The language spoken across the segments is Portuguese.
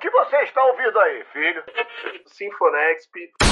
que você está ouvindo aí, filho? Sinfonexp.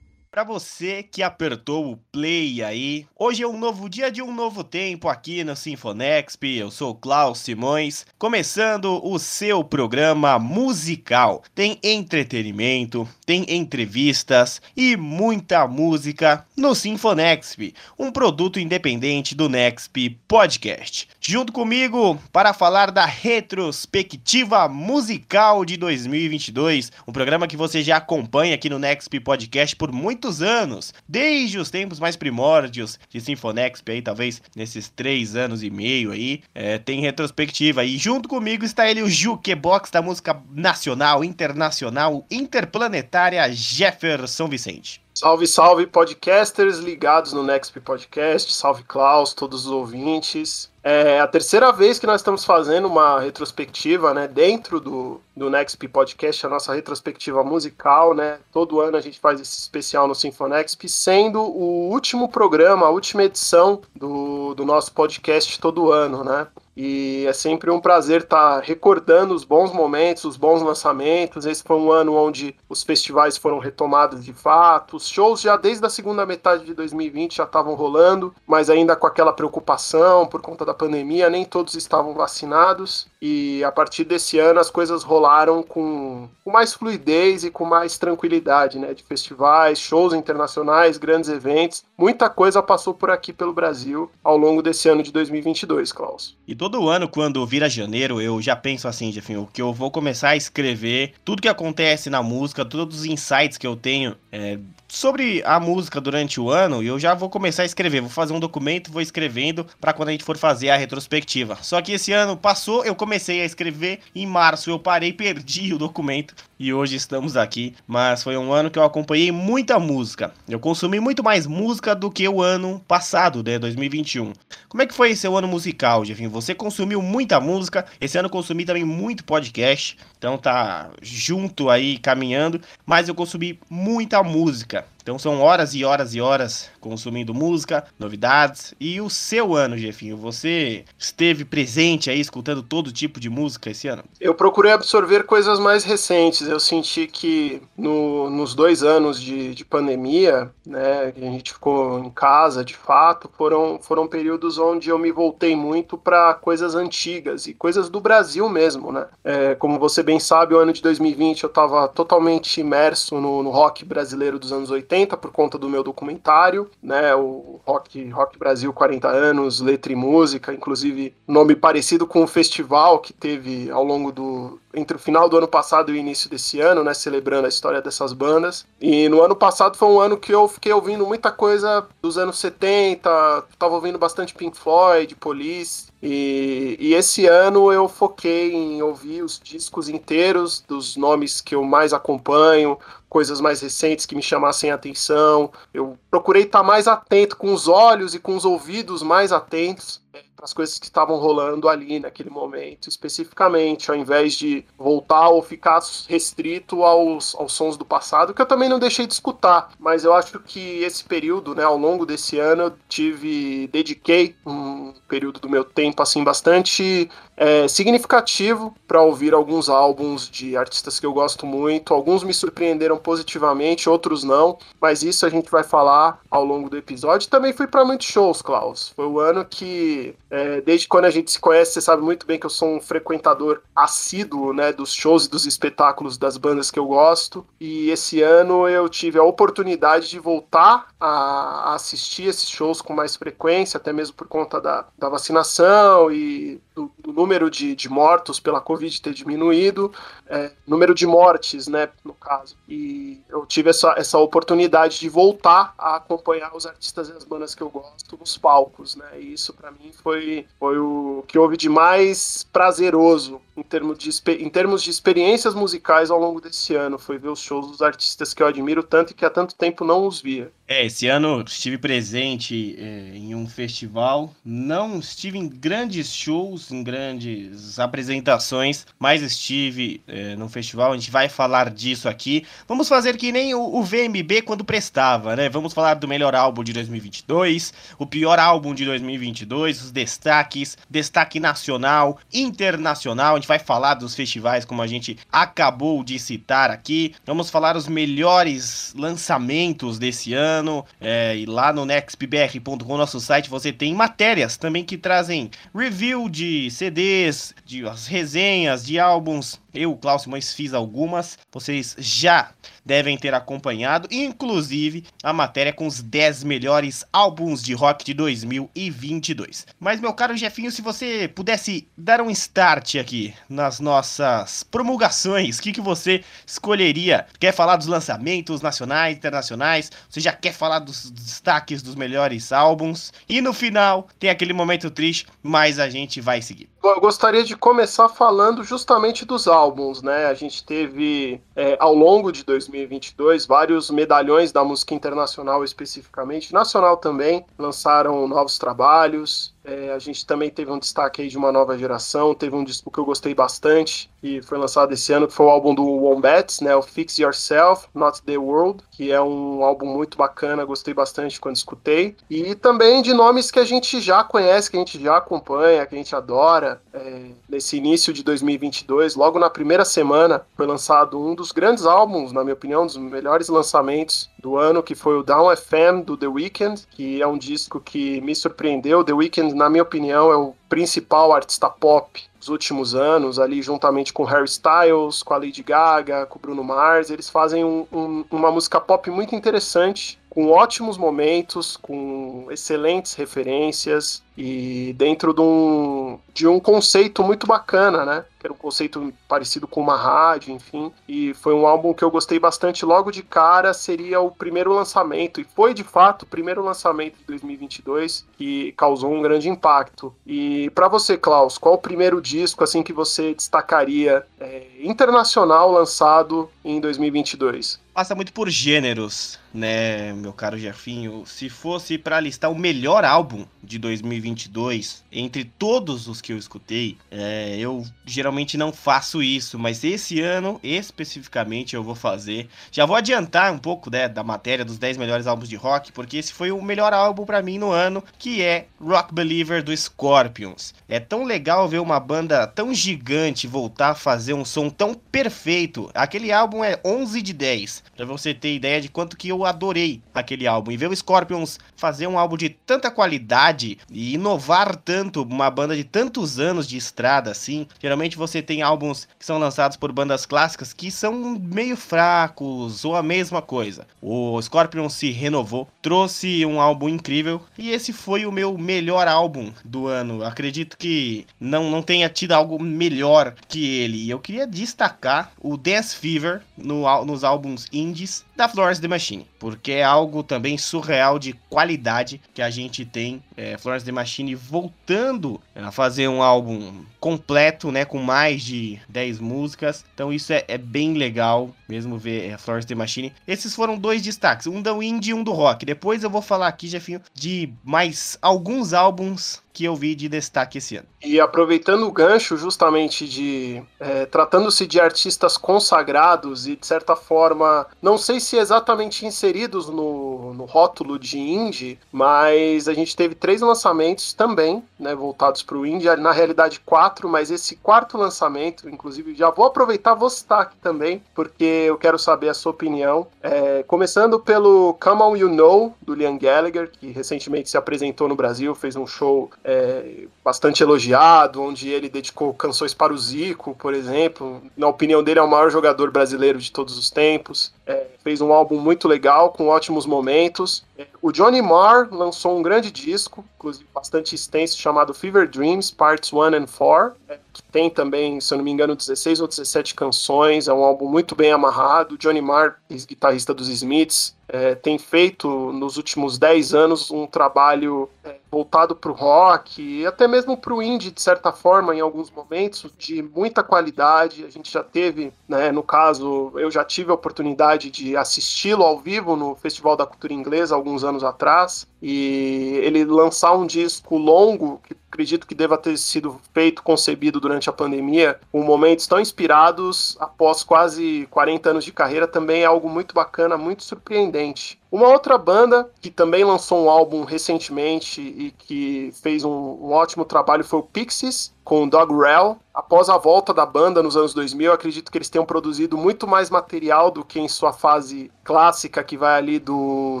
Para você que apertou o play aí, hoje é um novo dia de um novo tempo aqui no Sinfonexp. Eu sou Klaus Simões, começando o seu programa musical. Tem entretenimento, tem entrevistas e muita música no Sinfonexp, um produto independente do Nexp Podcast. Junto comigo para falar da retrospectiva musical de 2022, um programa que você já acompanha aqui no Nexp Podcast por muito muitos anos, desde os tempos mais primórdios de Sinfonexp aí, talvez nesses três anos e meio aí, é, tem retrospectiva. E junto comigo está ele, o Jukebox da música nacional, internacional, interplanetária, Jefferson Vicente. Salve, salve, podcasters ligados no Next Podcast. Salve, Klaus, todos os ouvintes. É a terceira vez que nós estamos fazendo uma retrospectiva, né, dentro do, do Nexp Podcast, a nossa retrospectiva musical, né? Todo ano a gente faz esse especial no Sinfonexp, sendo o último programa, a última edição do, do nosso podcast todo ano, né? E é sempre um prazer estar tá recordando os bons momentos, os bons lançamentos. Esse foi um ano onde os festivais foram retomados de fato. Os shows já desde a segunda metade de 2020 já estavam rolando, mas ainda com aquela preocupação por conta da pandemia, nem todos estavam vacinados. E a partir desse ano as coisas rolaram com, com mais fluidez e com mais tranquilidade, né? De festivais, shows internacionais, grandes eventos. Muita coisa passou por aqui pelo Brasil ao longo desse ano de 2022, Klaus. E todo ano, quando vira janeiro, eu já penso assim, Jefinho, que eu vou começar a escrever tudo que acontece na música, todos os insights que eu tenho é, sobre a música durante o ano, e eu já vou começar a escrever. Vou fazer um documento, vou escrevendo para quando a gente for fazer a retrospectiva. Só que esse ano passou, eu comecei a escrever em março, eu parei, perdi o documento e hoje estamos aqui. Mas foi um ano que eu acompanhei muita música. Eu consumi muito mais música do que o ano passado, né, 2021. Como é que foi esse ano musical, Jefinho? Você consumiu muita música, esse ano consumi também muito podcast, então tá junto aí caminhando, mas eu consumi muita música. Então são horas e horas e horas consumindo música, novidades. E o seu ano, Jefinho? Você esteve presente aí escutando todo tipo de música esse ano? Eu procurei absorver coisas mais recentes. Eu senti que no, nos dois anos de, de pandemia, né, que a gente ficou em casa de fato, foram, foram períodos onde eu me voltei muito para coisas antigas e coisas do Brasil mesmo, né? É, como você bem sabe, o ano de 2020 eu estava totalmente imerso no, no rock brasileiro dos anos 80 80 por conta do meu documentário, né, o Rock, Rock Brasil 40 anos, letra e música, inclusive nome parecido com o festival que teve ao longo do entre o final do ano passado e o início desse ano, né, celebrando a história dessas bandas. E no ano passado foi um ano que eu fiquei ouvindo muita coisa dos anos 70, tava ouvindo bastante Pink Floyd, Police, e, e, esse ano eu foquei em ouvir os discos inteiros dos nomes que eu mais acompanho, coisas mais recentes que me chamassem a atenção. Eu procurei estar mais atento, com os olhos e com os ouvidos mais atentos as coisas que estavam rolando ali naquele momento, especificamente, ao invés de voltar ou ficar restrito aos, aos sons do passado, que eu também não deixei de escutar, mas eu acho que esse período, né, ao longo desse ano, eu tive, dediquei um período do meu tempo, assim, bastante é, significativo para ouvir alguns álbuns de artistas que eu gosto muito, alguns me surpreenderam positivamente, outros não, mas isso a gente vai falar ao longo do episódio. Também fui para muitos shows, Klaus, foi o ano que é, desde quando a gente se conhece, você sabe muito bem que eu sou um frequentador assíduo né, dos shows e dos espetáculos das bandas que eu gosto. E esse ano eu tive a oportunidade de voltar a, assistir esses shows com mais frequência, até mesmo por conta da, da vacinação e do, número de, de, mortos pela Covid ter diminuído, é, número de mortes, né, no caso. E eu tive essa, essa oportunidade de voltar a acompanhar os artistas e as bandas que eu gosto nos palcos, né, e isso para mim foi, foi o que houve de mais prazeroso em termos, de, em termos de experiências musicais ao longo desse ano, foi ver os shows dos artistas que eu admiro tanto e que há tanto tempo não os via. É, esse ano estive presente é, em um festival, não estive em grandes shows, em grandes apresentações, mas estive é, no festival, a gente vai falar disso aqui. Vamos fazer que nem o, o, VMB quando prestava, né? Vamos falar do melhor álbum de 2022, o pior álbum de 2022, os destaques, destaque nacional, internacional, a gente vai falar dos festivais como a gente acabou de citar aqui, vamos falar os melhores lançamentos desse ano, ano. É, e lá no nextbr.com, nosso site, você tem matérias também que trazem review de CDs, de as resenhas de álbuns. Eu, Klaus Simões, fiz algumas. Vocês já devem ter acompanhado, inclusive a matéria com os 10 melhores álbuns de rock de 2022. Mas, meu caro Jefinho, se você pudesse dar um start aqui nas nossas promulgações, o que, que você escolheria? Quer falar dos lançamentos nacionais, internacionais? Você já quer falar dos destaques dos melhores álbuns? E no final, tem aquele momento triste, mas a gente vai seguir. Eu gostaria de começar falando justamente dos álbuns, né? A gente teve é, ao longo de 2022 vários medalhões da música internacional especificamente, nacional também, lançaram novos trabalhos. É, a gente também teve um destaque aí de uma nova geração, teve um disco que eu gostei bastante, que foi lançado esse ano, que foi o álbum do Wombats, né, o Fix Yourself, Not The World, que é um álbum muito bacana, gostei bastante quando escutei. E também de nomes que a gente já conhece, que a gente já acompanha, que a gente adora. É, nesse início de 2022, logo na primeira semana, foi lançado um dos grandes álbuns, na minha opinião, um dos melhores lançamentos do ano, que foi o Down FM do The Weeknd, que é um disco que me surpreendeu. The Weeknd, na minha opinião, é o principal artista pop dos últimos anos, ali juntamente com Harry Styles, com a Lady Gaga, com o Bruno Mars. Eles fazem um, um, uma música pop muito interessante com ótimos momentos, com excelentes referências e dentro de um, de um conceito muito bacana, né? Que era um conceito parecido com uma rádio, enfim. E foi um álbum que eu gostei bastante. Logo de cara seria o primeiro lançamento, e foi de fato o primeiro lançamento de 2022 que causou um grande impacto. E para você, Klaus, qual o primeiro disco assim que você destacaria é, internacional lançado em 2022? Passa muito por gêneros né, meu caro Jefinho, se fosse para listar o melhor álbum de 2022 entre todos os que eu escutei, é, eu geralmente não faço isso, mas esse ano especificamente eu vou fazer. Já vou adiantar um pouco né, da matéria dos 10 melhores álbuns de rock, porque esse foi o melhor álbum para mim no ano, que é Rock Believer do Scorpions. É tão legal ver uma banda tão gigante voltar a fazer um som tão perfeito. Aquele álbum é 11 de 10, para você ter ideia de quanto que eu adorei aquele álbum. E ver o Scorpions fazer um álbum de tanta qualidade e inovar tanto, uma banda de tantos anos de estrada assim. Geralmente você tem álbuns que são lançados por bandas clássicas que são meio fracos ou a mesma coisa. O Scorpions se renovou, trouxe um álbum incrível e esse foi o meu melhor álbum do ano. Acredito que não, não tenha tido algo melhor que ele. E eu queria destacar o Dance Fever no, nos álbuns indies da Florence The Machine porque é algo também surreal de qualidade que a gente tem. É, Florence The Machine voltando a fazer um álbum completo, né, com mais de 10 músicas. Então isso é, é bem legal, mesmo ver a é, Florence The Machine. Esses foram dois destaques, um do indie e um do rock. Depois eu vou falar aqui, Jefinho, de mais alguns álbuns que eu vi de destaque esse ano. E aproveitando o gancho justamente de é, tratando-se de artistas consagrados e de certa forma, não sei se exatamente inseridos no, no rótulo de indie, mas a gente teve três lançamentos também, né, voltados para o indie, na realidade quatro, mas esse quarto lançamento, inclusive, já vou aproveitar, vou citar aqui também, porque eu quero saber a sua opinião. É, começando pelo Come On You Know, do Liam Gallagher, que recentemente se apresentou no Brasil, fez um show é, bastante elogiado, onde ele dedicou canções para o Zico, por exemplo. Na opinião dele, é o maior jogador brasileiro de todos os tempos. É, fez um álbum muito legal, com ótimos momentos. O Johnny Marr lançou um grande disco, inclusive bastante extenso, chamado Fever Dreams, Parts 1 and 4. Que tem também, se eu não me engano, 16 ou 17 canções. É um álbum muito bem amarrado. Johnny Marr, guitarrista dos Smiths, é, tem feito nos últimos 10 anos um trabalho é, voltado para o rock e até mesmo para o indie, de certa forma, em alguns momentos, de muita qualidade. A gente já teve, né, no caso, eu já tive a oportunidade de assisti-lo ao vivo no Festival da Cultura Inglesa alguns anos atrás e ele lançar um disco longo que acredito que deva ter sido feito, concebido durante a pandemia, com momentos tão inspirados após quase 40 anos de carreira, também é algo muito bacana, muito surpreendente. Uma outra banda que também lançou um álbum recentemente e que fez um, um ótimo trabalho foi o Pixies, com Dog Rell. Após a volta da banda nos anos 2000, acredito que eles tenham produzido muito mais material do que em sua fase clássica, que vai ali do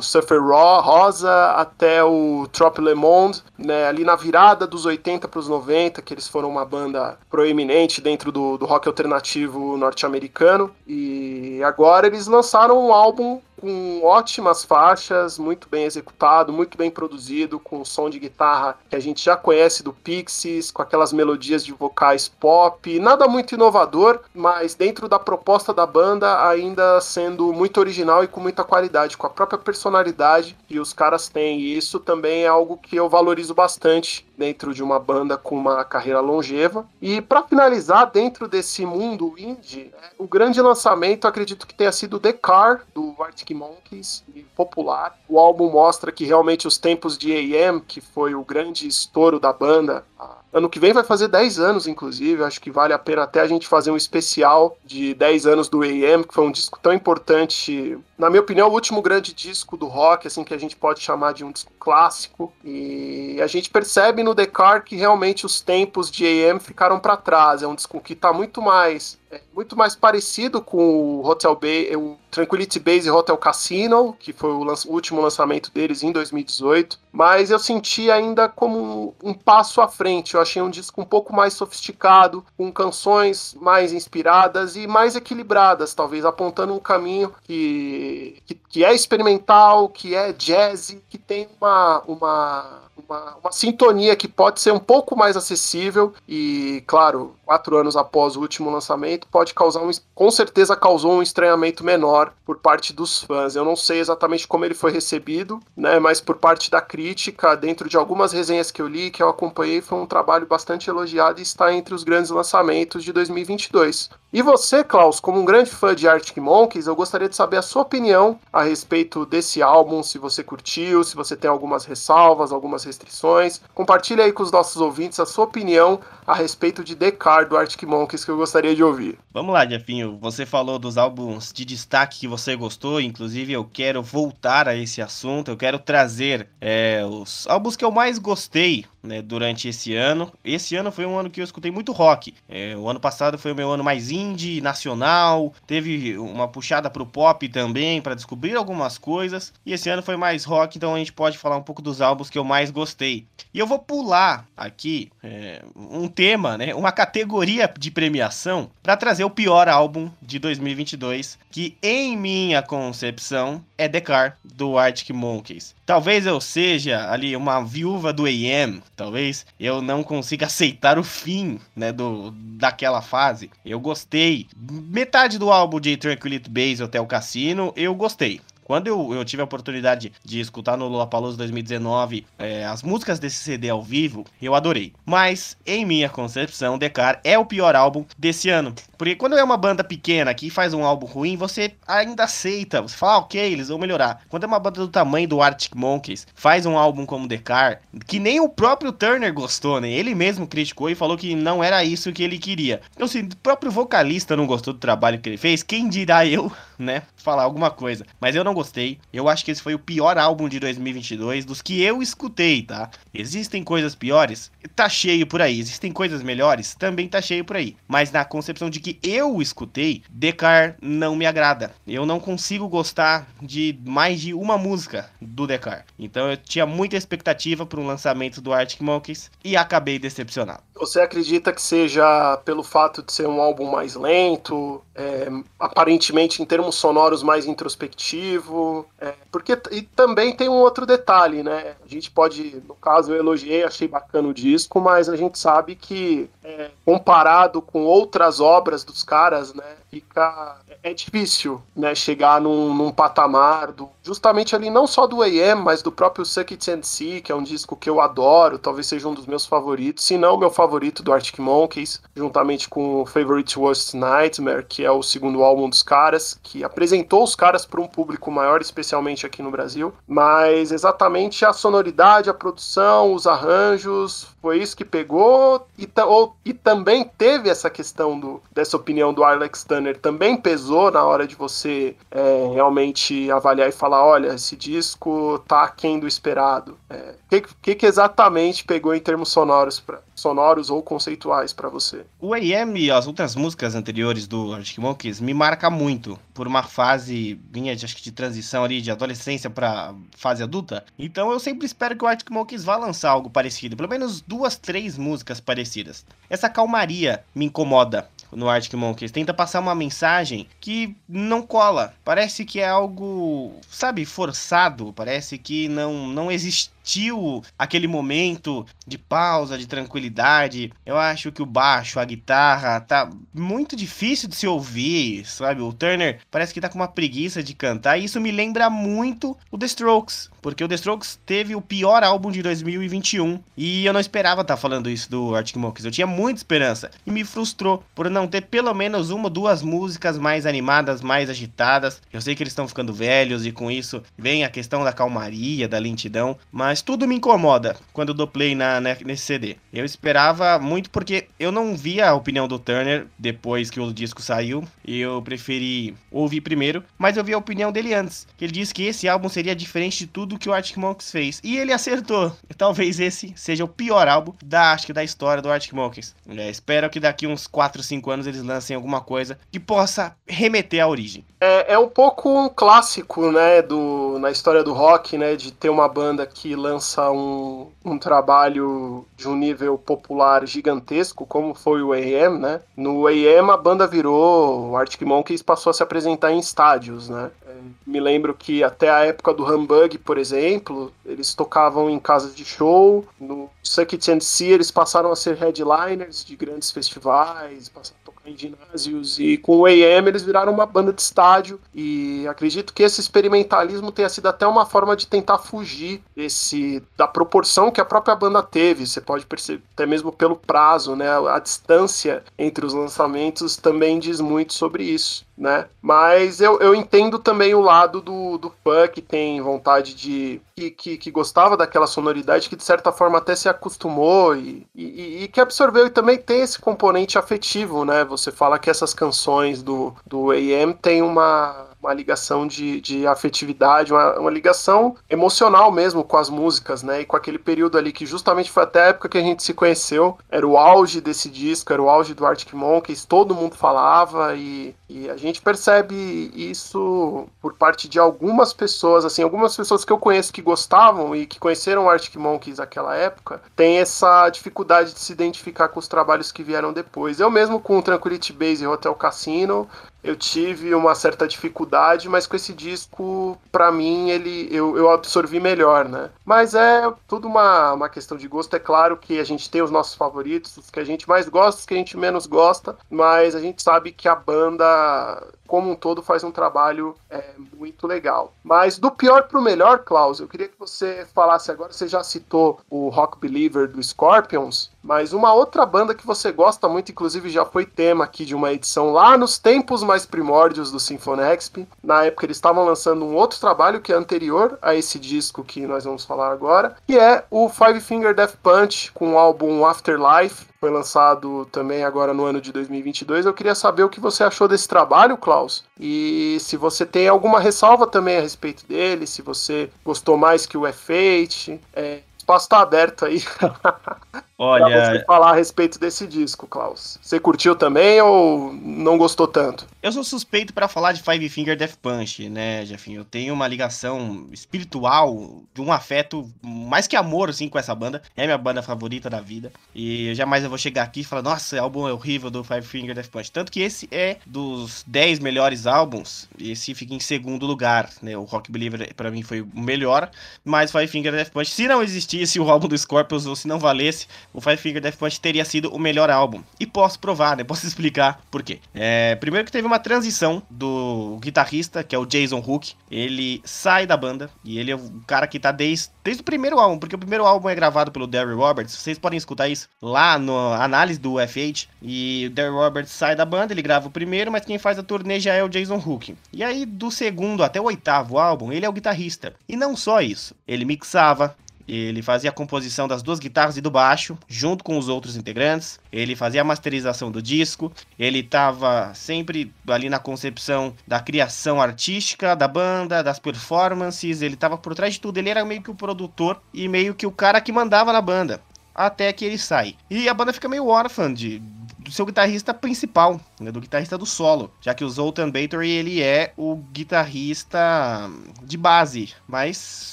Surfer Raw, Rosa até o Trop Le Monde, né, ali na virada dos 80 para os 90, que eles foram uma banda proeminente dentro do, do rock alternativo norte-americano. E agora eles lançaram um álbum com ótimas faixas, muito bem executado, muito bem produzido, com um som de guitarra que a gente já conhece do Pixies, com aquelas melodias de vocais pop, nada muito inovador, mas dentro da proposta da banda ainda sendo muito original e com muita qualidade, com a própria personalidade que os caras têm. E isso também é algo que eu valorizo bastante dentro de uma banda com uma carreira longeva. E para finalizar, dentro desse mundo indie, né, o grande lançamento acredito que tenha sido The Car, do Arctic Monkeys, popular. O álbum mostra que realmente os tempos de AM, que foi o grande estouro da banda, ano que vem vai fazer 10 anos, inclusive. Acho que vale a pena até a gente fazer um especial de 10 anos do AM, que foi um disco tão importante. Na minha opinião, o último grande disco do rock, assim, que a gente pode chamar de um disco clássico. E a gente percebe no Car que realmente os tempos de AM ficaram para trás. É um disco que está muito mais é muito mais parecido com o Hotel Bay, o Tranquility Base Hotel Casino, que foi o, o, último lançamento deles em 2018, mas eu senti ainda como um, um, passo à frente. Eu achei um disco um pouco mais sofisticado, com canções mais inspiradas e mais equilibradas, talvez apontando um caminho que, que, que é experimental, que é jazz, que tem uma, uma uma, uma, sintonia que pode ser um pouco mais acessível e, claro, quatro anos após o último lançamento, pode causar um, com certeza causou um estranhamento menor por parte dos fãs. Eu não sei exatamente como ele foi recebido, né, mas por parte da crítica, dentro de algumas resenhas que eu li, que eu acompanhei, foi um trabalho bastante elogiado e está entre os grandes lançamentos de 2022. E você, Klaus, como um grande fã de Arctic Monkeys, eu gostaria de saber a sua opinião a respeito desse álbum, se você curtiu, se você tem algumas ressalvas, algumas restrições. Compartilhe aí com os nossos ouvintes a sua opinião a respeito de Car do Arctic Monkeys que eu gostaria de ouvir. Vamos lá, Jefinho. Você falou dos álbuns de destaque que você gostou, inclusive eu quero voltar a esse assunto. Eu quero trazer é, os álbuns que eu mais gostei né, durante esse ano. Esse ano foi um ano que eu escutei muito rock. É, o ano passado foi o meu ano mais indie, nacional, teve uma puxada pro pop também para descobrir algumas coisas. E esse ano foi mais rock, então a gente pode falar um pouco dos álbuns que eu mais gostei. E eu vou pular aqui é, um tema, né, uma categoria de premiação para trazer o pior álbum de 2022, que em minha concepção é The Car do Arctic Monkeys. Talvez eu seja ali uma viúva do AM, talvez eu não consiga aceitar o fim, né, do daquela fase. Eu gostei. Metade do álbum de Tranquility Base Hotel Cassino, eu gostei. Quando eu, eu tive a oportunidade de escutar no Lollapalooza 2019 é, as músicas desse CD ao vivo, eu adorei. Mas, em minha concepção, Decar é o pior álbum desse ano. Porque quando é uma banda pequena que faz um álbum ruim, você ainda aceita. Você fala, ah, ok, eles vão melhorar. Quando é uma banda do tamanho do Arctic Monkeys, faz um álbum como Decar, que nem o próprio Turner gostou, né? Ele mesmo criticou e falou que não era isso que ele queria. Então, se o próprio vocalista não gostou do trabalho que ele fez, quem dirá eu, né? Falar alguma coisa. Mas eu não gostei. Eu acho que esse foi o pior álbum de 2022 dos que eu escutei, tá? Existem coisas piores? Tá cheio por aí. Existem coisas melhores? Também tá cheio por aí. Mas na concepção de que eu escutei, Decar não me agrada. Eu não consigo gostar de mais de uma música do Decar. Então eu tinha muita expectativa para um lançamento do Arctic Monkeys e acabei decepcionado. Você acredita que seja pelo fato de ser um álbum mais lento, é, aparentemente em termos sonoros mais introspectivo? É, porque e também tem um outro detalhe, né? A gente pode, no caso, eu elogiei, achei bacana o disco, mas a gente sabe que é, comparado com outras obras dos caras, né, fica é difícil, né, chegar num, num patamar do, justamente ali não só do AM, mas do próprio Suck It and See, que é um disco que eu adoro, talvez seja um dos meus favoritos, se não o meu favorito do Arctic Monkeys, juntamente com o Favorite Worst Nightmare, que é o segundo álbum dos caras, que apresentou os caras para um público maior, especialmente aqui no Brasil, mas exatamente a sonoridade, a produção, os arranjos, foi isso que pegou e, ou, e também teve essa questão do, dessa opinião do Alex Turner, também pesou na hora de você é, realmente avaliar e falar, olha, esse disco tá aquém do esperado. O é, que, que, que, exatamente pegou em termos sonoros, pra, sonoros ou conceituais para você? O AM e as outras músicas anteriores do Arctic Monkeys me marca muito por uma fase minha de, acho que de transição ali de adolescência para fase adulta. Então eu sempre espero que o Arctic Monkeys vá lançar algo parecido, pelo menos duas, três músicas parecidas. Essa calmaria me incomoda no Arctic Monkeys. Tenta passar uma mensagem que não cola. Parece que é algo, sabe, forçado. Parece que não, não existe sentiu aquele momento de pausa, de tranquilidade. Eu acho que o baixo, a guitarra, tá muito difícil de se ouvir, sabe? O Turner parece que tá com uma preguiça de cantar. E isso me lembra muito o The Strokes, porque o The Strokes teve o pior álbum de 2021. E eu não esperava estar tá falando isso do Arctic Monkeys. Eu tinha muita esperança. E me frustrou por não ter pelo menos uma ou duas músicas mais animadas, mais agitadas. Eu sei que eles estão ficando velhos e com isso vem a questão da calmaria, da lentidão. Mas mas tudo me incomoda quando eu dou play na, né, nesse CD. Eu esperava muito porque eu não via a opinião do Turner depois que o disco saiu. E eu preferi ouvir primeiro, mas eu vi a opinião dele antes. Que ele disse que esse álbum seria diferente de tudo que o Arctic Monkeys fez. E ele acertou. Talvez esse seja o pior álbum da, acho que da história do Arctic Monkeys. É, espero que daqui uns 4, 5 anos eles lancem alguma coisa que possa remeter à origem. É, é um pouco clássico, né, do, na história do rock, né, de ter uma banda que lança um, um trabalho de um nível popular gigantesco, como foi o AM, né? No AM a banda virou, o Arctic Monkeys passou a se apresentar em estádios, né? É, me lembro que até a época do Humbug, por exemplo, eles tocavam em casas de show, no Suck It and See eles passaram a ser headliners de grandes festivais, passaram em ginásios e com o AM eles viraram uma banda de estádio e acredito que esse experimentalismo tenha sido até uma forma de tentar fugir esse da proporção que a própria banda teve. Você pode perceber até mesmo pelo prazo, né? A distância entre os lançamentos também diz muito sobre isso né? Mas eu, eu entendo também o lado do, do fã que tem vontade de. Que, que, que gostava daquela sonoridade, que de certa forma até se acostumou e, e, e, que absorveu e também tem esse componente afetivo, né? Você fala que essas canções do, do AM tem uma uma ligação de, de afetividade, uma, uma, ligação emocional mesmo com as músicas, né? E com aquele período ali que justamente foi até a época que a gente se conheceu, era o auge desse disco, era o auge do Arctic Monkeys, todo mundo falava e, e a gente percebe isso por parte de algumas pessoas, assim, algumas pessoas que eu conheço que gostavam e que conheceram o Arctic Monkeys naquela época, tem essa dificuldade de se identificar com os trabalhos que vieram depois. Eu mesmo com o Tranquility Base e Hotel Cassino, eu tive uma certa dificuldade, mas com esse disco, para mim, ele eu, eu absorvi melhor, né? Mas é tudo uma, uma questão de gosto. É claro que a gente tem os nossos favoritos, os que a gente mais gosta, os que a gente menos gosta, mas a gente sabe que a banda como um todo faz um trabalho é, muito legal. Mas do pior para o melhor, Klaus, eu queria que você falasse agora, você já citou o Rock Believer do Scorpions, mas uma outra banda que você gosta muito, inclusive já foi tema aqui de uma edição lá nos tempos mais primórdios do Symphonexp. Na época eles estavam lançando um outro trabalho que é anterior a esse disco que nós vamos falar agora, que é o Five Finger Death Punch com o álbum Afterlife, foi lançado também agora no ano de 2022. Eu queria saber o que você achou desse trabalho, Klaus, e se você tem alguma ressalva também a respeito dele, se você gostou mais que o F8. É, espaço está aberto aí. Olha, pra você falar a respeito desse disco, Klaus. Você curtiu também ou não gostou tanto? Eu sou suspeito para falar de Five Finger Death Punch, né, Jefinho? Eu tenho uma ligação espiritual, de um afeto mais que amor, assim, com essa banda. É minha banda favorita da vida. E jamais eu vou chegar aqui e falar, nossa, álbum é horrível do Five Finger Death Punch. Tanto que esse é dos 10 melhores álbuns, esse fica em segundo lugar, né? O Rock Believer para mim foi o melhor, mas Five Finger Death Punch, se não existisse o álbum do Scorpions ou se não valesse, o Five Finger Death Punch teria sido o melhor álbum. E posso provar, né? Posso explicar por quê. É, primeiro que teve uma transição do guitarrista, que é o Jason Hook. Ele sai da banda e ele é o cara que tá desde, desde o primeiro álbum, porque o primeiro álbum é gravado pelo Derry Roberts. Vocês podem escutar isso lá no análise do FH. E o Derry Roberts sai da banda, ele grava o primeiro, mas quem faz a turnê já é o Jason Hook. E aí, do segundo até o oitavo álbum, ele é o guitarrista. E não só isso, ele mixava, ele fazia a composição das duas guitarras e do baixo, junto com os outros integrantes. Ele fazia a masterização do disco. Ele estava sempre ali na concepção da criação artística da banda, das performances. Ele estava por trás de tudo. Ele era meio que o produtor e meio que o cara que mandava na banda. Até que ele sai. E a banda fica meio órfã de, do seu guitarrista principal, né, do guitarrista do solo, já que o Zoltan Bathory ele é o guitarrista de base, mas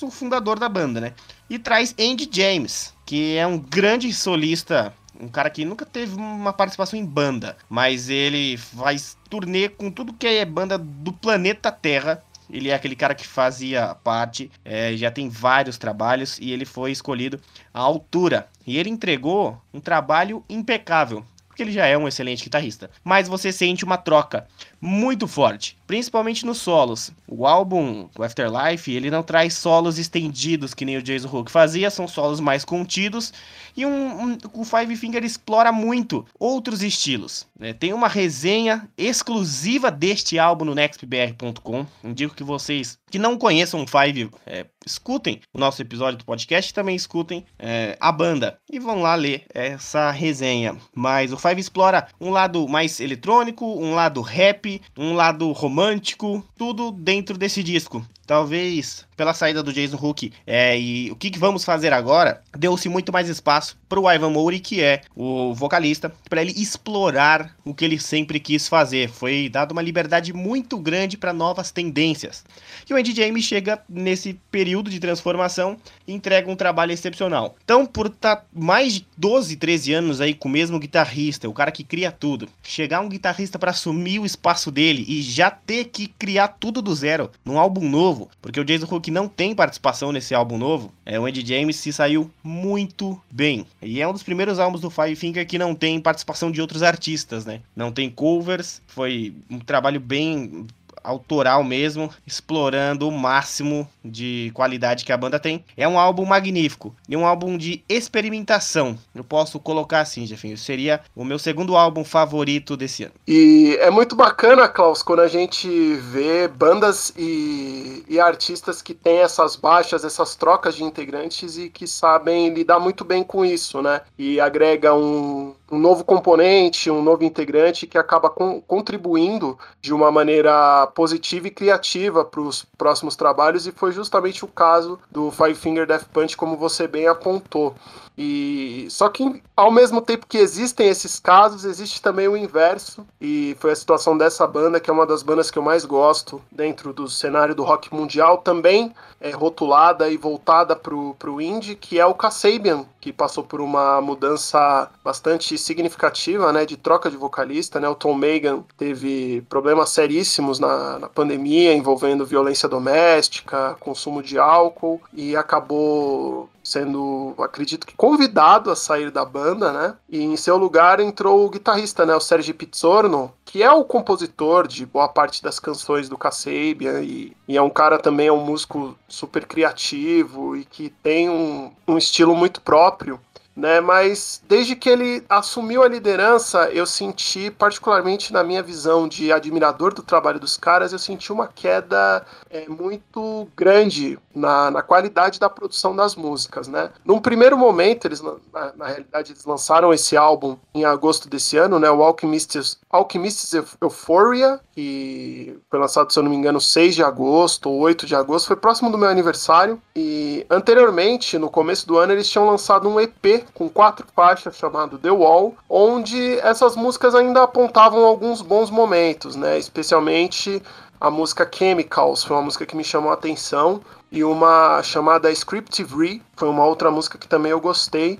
o fundador da banda, né? E traz Andy James, que é um grande solista um cara que nunca teve uma participação em banda, mas ele faz turnê com tudo que é banda do planeta Terra. Ele é aquele cara que fazia parte, é, já tem vários trabalhos e ele foi escolhido à altura. E ele entregou um trabalho impecável ele já é um excelente guitarrista. Mas você sente uma troca muito forte, principalmente nos solos. O álbum, o Afterlife, ele não traz solos estendidos que nem o Jason Hook fazia, são solos mais contidos e um, um o Five Finger explora muito outros estilos. Né? Tem uma resenha exclusiva deste álbum no nextbr.com. Indico que vocês que não conheçam o Five é, escutem o nosso episódio do podcast e também escutem é, a banda e vão lá ler essa resenha. Mas o Five explora um lado mais eletrônico, um lado rap um lado romântico, tudo dentro desse disco. Talvez pela saída do Jason Hook é, e o que, que vamos fazer agora, deu-se muito mais espaço para o Ivan Mouri, que é o vocalista, para ele explorar o que ele sempre quis fazer. Foi dado uma liberdade muito grande para novas tendências. E o Andy James chega nesse período de transformação e entrega um trabalho excepcional. Então, por estar tá mais de 12, 13 anos aí com o mesmo guitarrista, o cara que cria tudo, chegar um guitarrista para assumir o espaço dele e já ter que criar tudo do zero num álbum novo, porque o Jason Hook não tem participação nesse álbum novo, é, o Andy James se saiu muito bem. E é um dos primeiros álbuns do Five Finger que não tem participação de outros artistas, né? Não tem covers, foi um trabalho bem autoral mesmo, explorando o máximo de qualidade que a banda tem. É um álbum magnífico e um álbum de experimentação. Eu posso colocar assim, Jefinho. Seria o meu segundo álbum favorito desse ano. E é muito bacana, Klaus, quando a gente vê bandas e, e artistas que têm essas baixas, essas trocas de integrantes e que sabem lidar muito bem com isso, né? E agrega um, um novo componente, um novo integrante que acaba com, contribuindo de uma maneira positiva e criativa para os próximos trabalhos, e foi justamente o caso do Five Finger Death Punch, como você bem apontou. E só que ao mesmo tempo que existem esses casos, existe também o inverso, e foi a situação dessa banda, que é uma das bandas que eu mais gosto dentro do cenário do rock mundial, também é rotulada e voltada para o indie, que é o Kasabian, que passou por uma mudança bastante significativa, né, de troca de vocalista, né, o Tom Megan teve problemas seríssimos na, na pandemia envolvendo violência doméstica, consumo de álcool e acabou sendo, acredito que convidado a sair da banda, né? E em seu lugar entrou o guitarrista, né, o Sergi Pizzorno, que é o compositor de boa parte das canções do Kasabian e, e é um cara também, é um músico super criativo e que tem um, um estilo muito próprio né? Mas desde que ele assumiu a liderança, eu senti, particularmente na minha visão de admirador do trabalho dos caras, eu senti uma queda é, muito grande na, na qualidade da produção das músicas, né? Num primeiro momento, eles na, na realidade eles lançaram esse álbum em agosto desse ano, né? O Alchemist's, Alchemist's Euphoria, que foi lançado, se eu não me engano, 6 de agosto ou 8 de agosto, foi próximo do meu aniversário. E anteriormente, no começo do ano, eles tinham lançado um EP com quatro faixas chamado The Wall, onde essas músicas ainda apontavam alguns bons momentos, né? Especialmente a música Chemicals, foi uma música que me chamou a atenção, e uma chamada Scriptive Re, foi uma outra música que também eu gostei.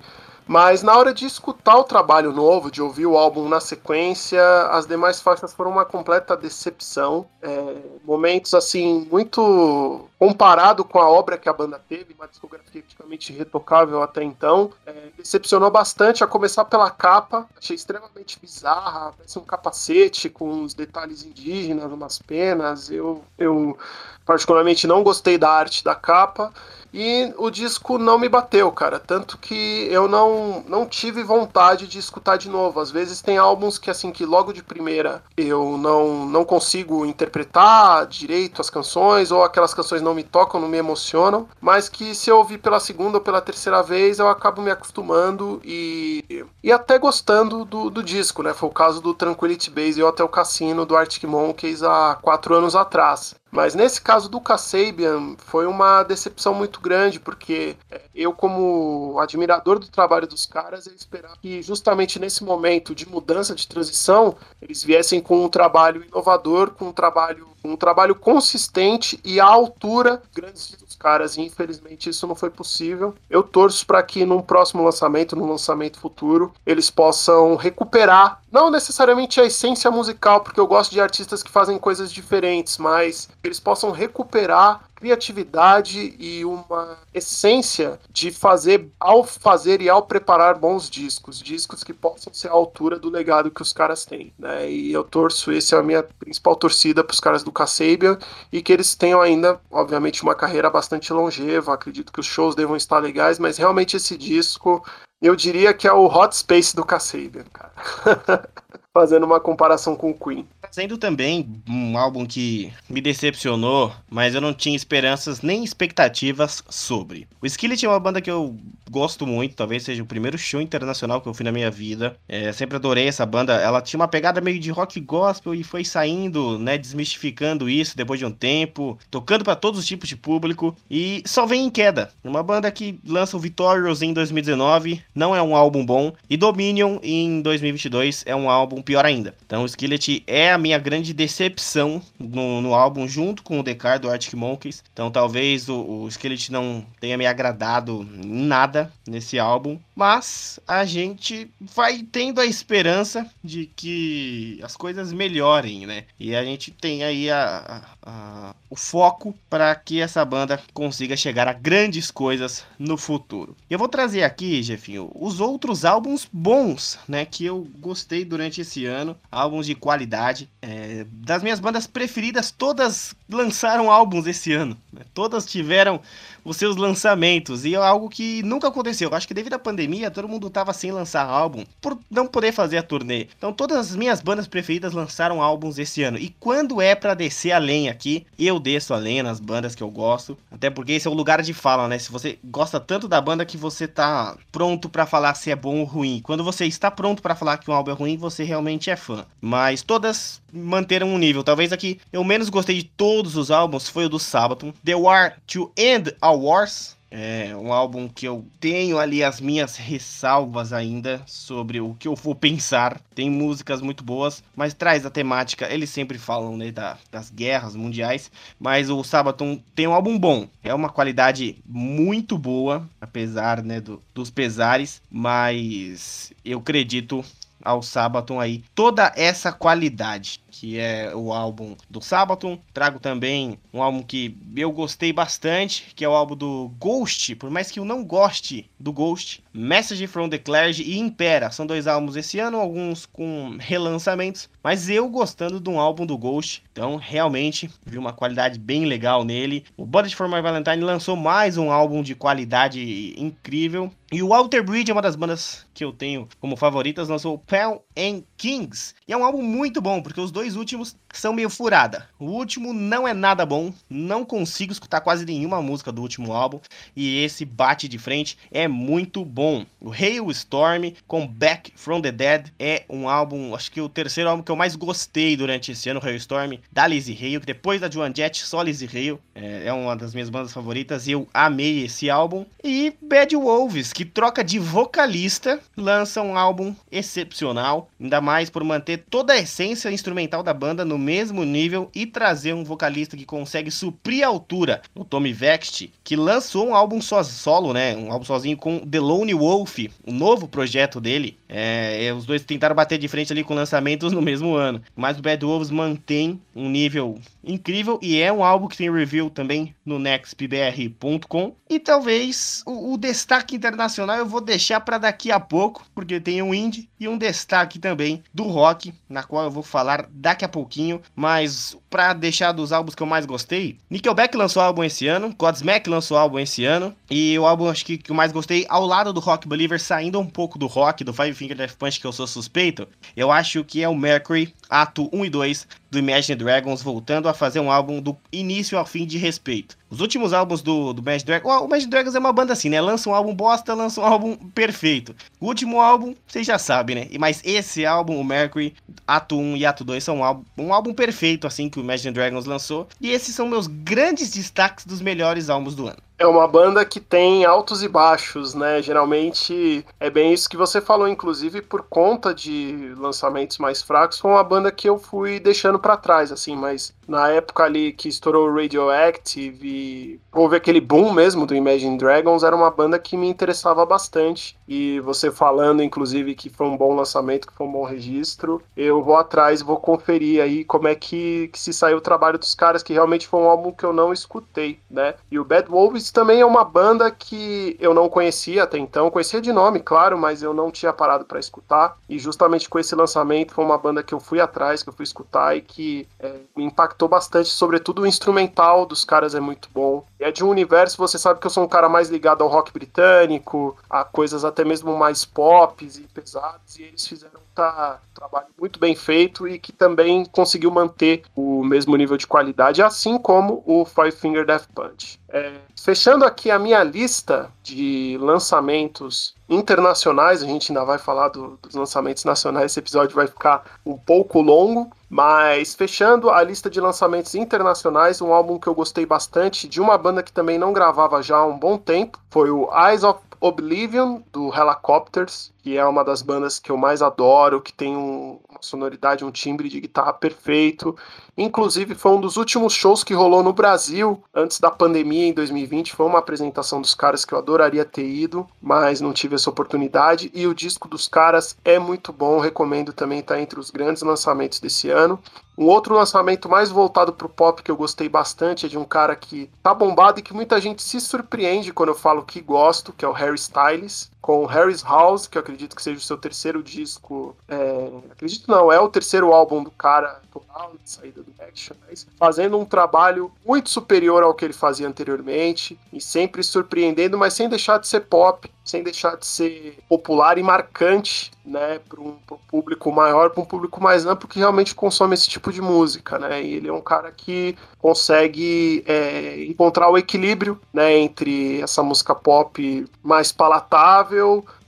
Mas na hora de escutar o trabalho novo, de ouvir o álbum na sequência, as demais faixas foram uma completa decepção. É, momentos assim muito comparado com a obra que a banda teve, uma discografia praticamente retocável até então, é, decepcionou bastante, a começar pela capa, achei extremamente bizarra, parece um capacete com os detalhes indígenas, umas penas, eu, eu particularmente não gostei da arte da capa, e o disco não me bateu, cara. Tanto que eu não, não tive vontade de escutar de novo. Às vezes tem álbuns que, assim, que logo de primeira eu não, não consigo interpretar direito as canções, ou aquelas canções não me tocam, não me emocionam. Mas que se eu ouvir pela segunda ou pela terceira vez, eu acabo me acostumando e, e até gostando do, do disco, né? Foi o caso do Tranquility Base e o Hotel Cassino do Arctic Monkeys há quatro anos atrás. Mas nesse caso do Kasabian foi uma decepção muito grande, porque eu, como admirador do trabalho dos caras, eu esperava que justamente nesse momento de mudança, de transição, eles viessem com um trabalho inovador, com um trabalho, um trabalho consistente e à altura grandes dos caras. E infelizmente isso não foi possível. Eu torço para que num próximo lançamento, num lançamento futuro, eles possam recuperar, não necessariamente a essência musical, porque eu gosto de artistas que fazem coisas diferentes, mas eles possam recuperar criatividade e uma essência de fazer ao fazer e ao preparar bons discos, discos que possam ser à altura do legado que os caras têm, né? E eu torço, essa é a minha principal torcida para os caras do Kasabian e que eles tenham ainda, obviamente, uma carreira bastante longeva. Acredito que os shows devam estar legais, mas realmente esse disco eu diria que é o Hot Space do Kasabian, cara. Fazendo uma comparação com o Queen. Sendo também um álbum que me decepcionou, mas eu não tinha esperanças nem expectativas sobre. O Skillet é uma banda que eu gosto muito, talvez seja o primeiro show internacional que eu fui na minha vida. É, sempre adorei essa banda. Ela tinha uma pegada meio de rock gospel e foi saindo, né, desmistificando isso depois de um tempo, tocando para todos os tipos de público e só vem em queda. Uma banda que lança o Victorious em 2019, não é um álbum bom, e Dominion em 2022 é um álbum pior ainda. Então o Skillet é a minha grande decepção no, no álbum, junto com o Decar do Arctic Monkeys. Então talvez o, o Skillet não tenha me agradado em nada nesse álbum. Mas a gente vai tendo a esperança de que as coisas melhorem, né? E a gente tem aí a, a, a, o foco para que essa banda consiga chegar a grandes coisas no futuro. Eu vou trazer aqui, Jefinho, os outros álbuns bons, né? Que eu gostei durante esse ano. Álbuns de qualidade. É, das minhas bandas preferidas, todas lançaram álbuns esse ano. Né? Todas tiveram os seus lançamentos. E é algo que nunca aconteceu. Eu acho que devido à pandemia, todo mundo tava sem lançar álbum por não poder fazer a turnê. Então todas as minhas bandas preferidas lançaram álbuns esse ano. E quando é para descer a lenha aqui, eu desço a lenha nas bandas que eu gosto. Até porque esse é o lugar de fala, né? Se você gosta tanto da banda que você tá pronto para falar se é bom ou ruim. Quando você está pronto para falar que um álbum é ruim, você realmente é fã. Mas todas manteram um nível. Talvez aqui eu menos gostei de todos os álbuns foi o do Sabaton. The War to End Wars. É um álbum que eu tenho ali as minhas ressalvas ainda sobre o que eu vou pensar. Tem músicas muito boas, mas traz a temática. Eles sempre falam né, da, das guerras mundiais, mas o Sabaton tem um álbum bom. É uma qualidade muito boa, apesar né, do, dos pesares, mas eu acredito ao Sabaton aí toda essa qualidade que é o álbum do Sabaton. Trago também um álbum que eu gostei bastante, que é o álbum do Ghost, por mais que eu não goste do Ghost. Message from the Clergy e Impera, são dois álbuns esse ano, alguns com relançamentos, mas eu gostando de um álbum do Ghost, então realmente vi uma qualidade bem legal nele. O Budget for My Valentine lançou mais um álbum de qualidade incrível. E o Alter Bridge é uma das bandas que eu tenho como favoritas, lançou Pell and Kings. E é um álbum muito bom, porque os dois últimos são meio furada. O último não é nada bom, não consigo escutar quase nenhuma música do último álbum. E esse bate de frente é muito bom. O Hailstorm com Back from the Dead é um álbum, acho que o terceiro álbum que eu mais gostei durante esse ano, Hailstorm, da Lizzie Hale, que depois da Joan Jett, só Lizzie Hale. É, é uma das minhas bandas favoritas e eu amei esse álbum. E Bad Wolves, que troca de vocalista, lança um álbum excepcional, ainda mais por manter toda a essência instrumental da banda no mesmo nível e trazer um vocalista que consegue suprir a altura, o Tommy Vext, que lançou um álbum só, solo, né, um álbum sozinho com The Lone Wolf, o um novo projeto dele, É, os dois tentaram bater de frente ali com lançamentos no mesmo ano. Mas o Bad Wolves mantém um nível incrível e é um álbum que tem review também no nextpbr.com. E talvez o, o, destaque internacional eu vou deixar para daqui a pouco, porque tem um indie e um destaque também do rock, na qual eu vou falar daqui a pouquinho. Mas para deixar dos álbuns que eu mais gostei, Nickelback lançou álbum esse ano, Godsmack lançou álbum esse ano, e o álbum acho que, que eu mais gostei, ao lado do Rock Believer, saindo um pouco do rock, do Five Finger Death Punch, que eu sou suspeito, eu acho que é o Mercury, ato 1 e 2 do Imagine Dragons, voltando a fazer um álbum do início ao fim de respeito. Os últimos álbuns do, do Imagine Dragons, o Imagine Dragons é uma banda assim, né? Lança um álbum bosta, lança um álbum perfeito. O último álbum, vocês já sabem, né? Mas esse álbum, o Mercury, ato 1 e ato 2, são um álbum, um álbum perfeito, assim, que o Imagine Dragons lançou. E esses são meus grandes destaques dos melhores álbuns do ano. É uma banda que tem altos e baixos, né? Geralmente é bem isso que você falou, inclusive por conta de lançamentos mais fracos, foi uma banda que eu fui deixando para trás, assim, mas na época ali que estourou o Radioactive e houve aquele boom mesmo do Imagine Dragons, era uma banda que me interessava bastante. E você falando, inclusive, que foi um bom lançamento, que foi um bom registro, eu vou atrás vou conferir aí como é que, que se saiu o trabalho dos caras, que realmente foi um álbum que eu não escutei, né? E o Bad Wolves também é uma banda que eu não conhecia até então, conhecia de nome, claro, mas eu não tinha parado para escutar. E justamente com esse lançamento foi uma banda que eu fui atrás, que eu fui escutar e que é, me impactou bastante, sobretudo o instrumental dos caras é muito bom. E é de um universo, você sabe que eu sou um cara mais ligado ao rock britânico, a coisas até mesmo mais pop e pesadas, e eles fizeram tá, um trabalho muito bem feito e que também conseguiu manter o mesmo nível de qualidade, assim como o Five Finger Death Punch. É, fechando aqui a minha lista de lançamentos internacionais, a gente ainda vai falar do, dos lançamentos nacionais, esse episódio vai ficar um pouco longo, mas fechando a lista de lançamentos internacionais, um álbum que eu gostei bastante, de uma banda que também não gravava já há um bom tempo, foi o Eyes of Oblivion, do Helicopters, que é uma das bandas que eu mais adoro, que tem um, uma sonoridade, um timbre de guitarra perfeito. Inclusive, foi um dos últimos shows que rolou no Brasil antes da pandemia, em 2020. Foi uma apresentação dos caras que eu adoraria ter ido, mas não tive essa oportunidade. E o disco dos caras é muito bom, recomendo também estar tá entre os grandes lançamentos desse ano. Um outro lançamento mais voltado pro pop que eu gostei bastante é de um cara que tá bombado e que muita gente se surpreende quando eu falo que gosto, que é o Harry Styles com Harry's House, que eu acredito que seja o seu terceiro disco. É, acredito não, é o terceiro álbum do cara atual, de saída do Action, mas fazendo um trabalho muito superior ao que ele fazia anteriormente e sempre surpreendendo, mas sem deixar de ser pop, sem deixar de ser popular e marcante, né, para um, público maior, para um público mais amplo que realmente consome esse tipo de música, né? E ele é um cara que consegue é, encontrar o equilíbrio, né, entre essa música pop mais palatável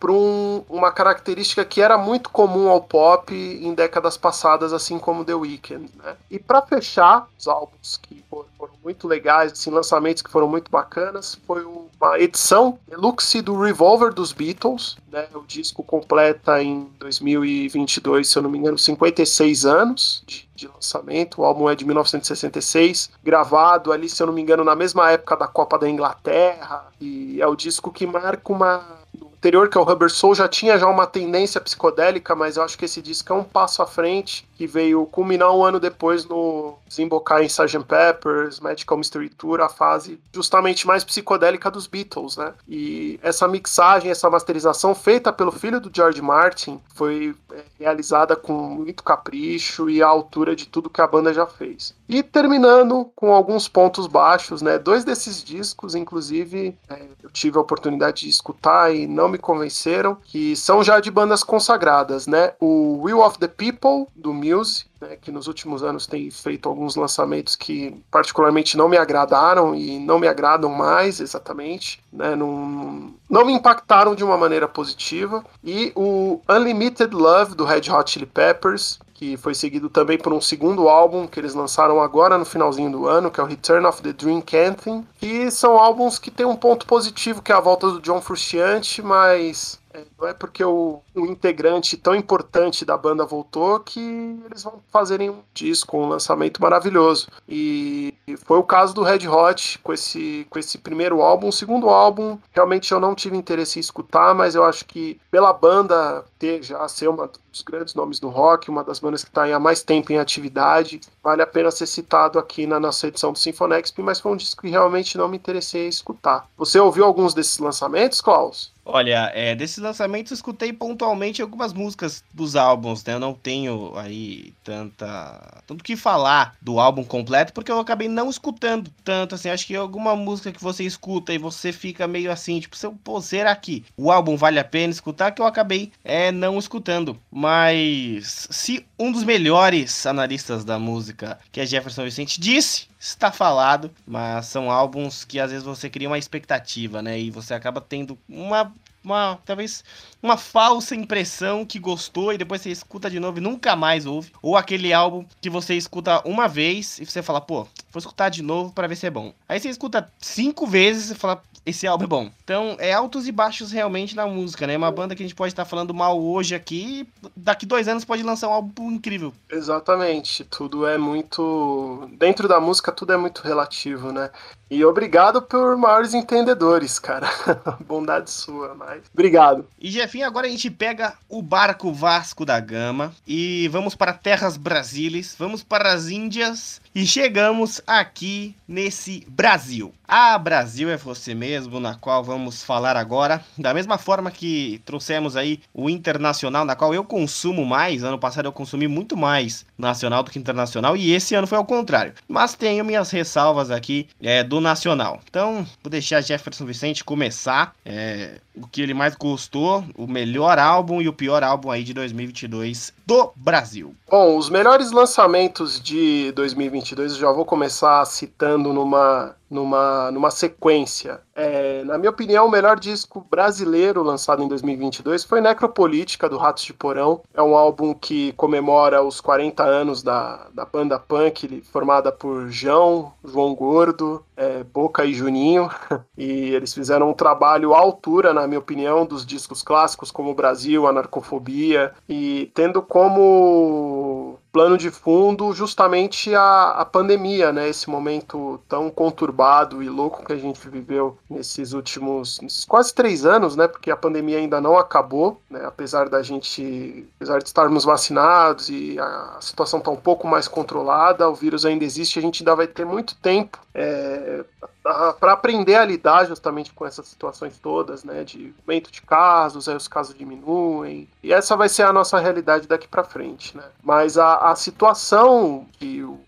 para um, uma característica que era muito comum ao pop em décadas passadas, assim como The Weeknd. Né? E para fechar, os álbuns que foram, foram, muito legais, assim, lançamentos que foram muito bacanas, foi uma edição deluxe do Revolver dos Beatles. Né? O disco completa em 2022, se eu não me engano, 56 anos de, de lançamento. O álbum é de 1966, gravado ali, se eu não me engano, na mesma época da Copa da Inglaterra. E é o disco que marca uma anterior, que é o Rubber Soul, já tinha já uma tendência psicodélica, mas eu acho que esse disco é um passo à frente, que veio culminar um ano depois no desembocar em Sgt. Pepper's, Magical Mystery Tour, a fase justamente mais psicodélica dos Beatles, né? E essa mixagem, essa masterização feita pelo filho do George Martin foi é, realizada com muito capricho e à altura de tudo que a banda já fez. E terminando com alguns pontos baixos, né? Dois desses discos, inclusive, é, eu tive a oportunidade de escutar e não me convenceram, que são já de bandas consagradas, né? O Will of the People, do Muse, né, que nos últimos anos tem feito alguns lançamentos que particularmente não me agradaram e não me agradam mais exatamente, né, não, não me impactaram de uma maneira positiva. E o Unlimited Love do Red Hot Chili Peppers, que foi seguido também por um segundo álbum que eles lançaram agora no finalzinho do ano, que é o Return of the Dream Canting, que são álbuns que têm um ponto positivo, que é a volta do John Frusciante, mas não é porque o, um integrante tão importante da banda voltou que eles vão fazerem um disco, um lançamento maravilhoso. E foi o caso do Red Hot com esse, com esse primeiro álbum. O segundo álbum, realmente eu não tive interesse em escutar, mas eu acho que pela banda ter já ser uma dos grandes nomes do rock, uma das bandas que está há mais tempo em atividade, vale a pena ser citado aqui na nossa edição do Sinfonexp, mas foi um disco que realmente não me interessei em escutar. Você ouviu alguns desses lançamentos, Klaus? Olha, é, desses lançamentos eu escutei pontualmente algumas músicas dos álbuns, né? Eu não tenho aí tanta. tanto que falar do álbum completo, porque eu acabei não escutando tanto, assim. Acho que alguma música que você escuta e você fica meio assim, tipo, seu, pô, será que o álbum vale a pena escutar? Que eu acabei é, não escutando. Mas se um dos melhores analistas da música, que é Jefferson Vicente, disse está falado, mas são álbuns que às vezes você cria uma expectativa, né? E você acaba tendo uma uma talvez uma falsa impressão que gostou e depois você escuta de novo e nunca mais ouve, ou aquele álbum que você escuta uma vez e você fala, pô, vou escutar de novo para ver se é bom. Aí você escuta cinco vezes e fala, esse álbum é bom. Então, é altos e baixos realmente na música, né? Uma banda que a gente pode estar falando mal hoje aqui, daqui dois anos pode lançar um álbum incrível. Exatamente. Tudo é muito. Dentro da música, tudo é muito relativo, né? E obrigado por maiores entendedores, cara. Bondade sua, mas. Obrigado. E Jefinho, agora a gente pega o barco Vasco da Gama e vamos para terras brasileiras, vamos para as Índias e chegamos aqui nesse Brasil. A Brasil é você mesmo, na qual vamos falar agora. Da mesma forma que trouxemos aí o internacional, na qual eu consumo mais. Ano passado eu consumi muito mais nacional do que internacional e esse ano foi ao contrário. Mas tenho minhas ressalvas aqui é, do nacional. Então vou deixar Jefferson Vicente começar. É, o que ele mais gostou, o melhor álbum e o pior álbum aí de 2022 do Brasil. Bom, os melhores lançamentos de 2022 eu já vou começar citando numa numa, numa sequência. É, na minha opinião, o melhor disco brasileiro lançado em 2022 foi Necropolítica, do Ratos de Porão. É um álbum que comemora os 40 anos da, da banda punk, formada por João, João Gordo, é, Boca e Juninho. E eles fizeram um trabalho à altura, na minha opinião, dos discos clássicos como Brasil, Anarcofobia, e tendo como plano de fundo justamente a, a pandemia, né? Esse momento tão conturbado e louco que a gente viveu nesses últimos nesses quase três anos, né? Porque a pandemia ainda não acabou, né? Apesar da gente, apesar de estarmos vacinados e a situação tá um pouco mais controlada, o vírus ainda existe, a gente ainda vai ter muito tempo é, para aprender a lidar justamente com essas situações todas, né, de aumento de casos, aí os casos diminuem, e essa vai ser a nossa realidade daqui para frente, né. Mas a, a situação que o,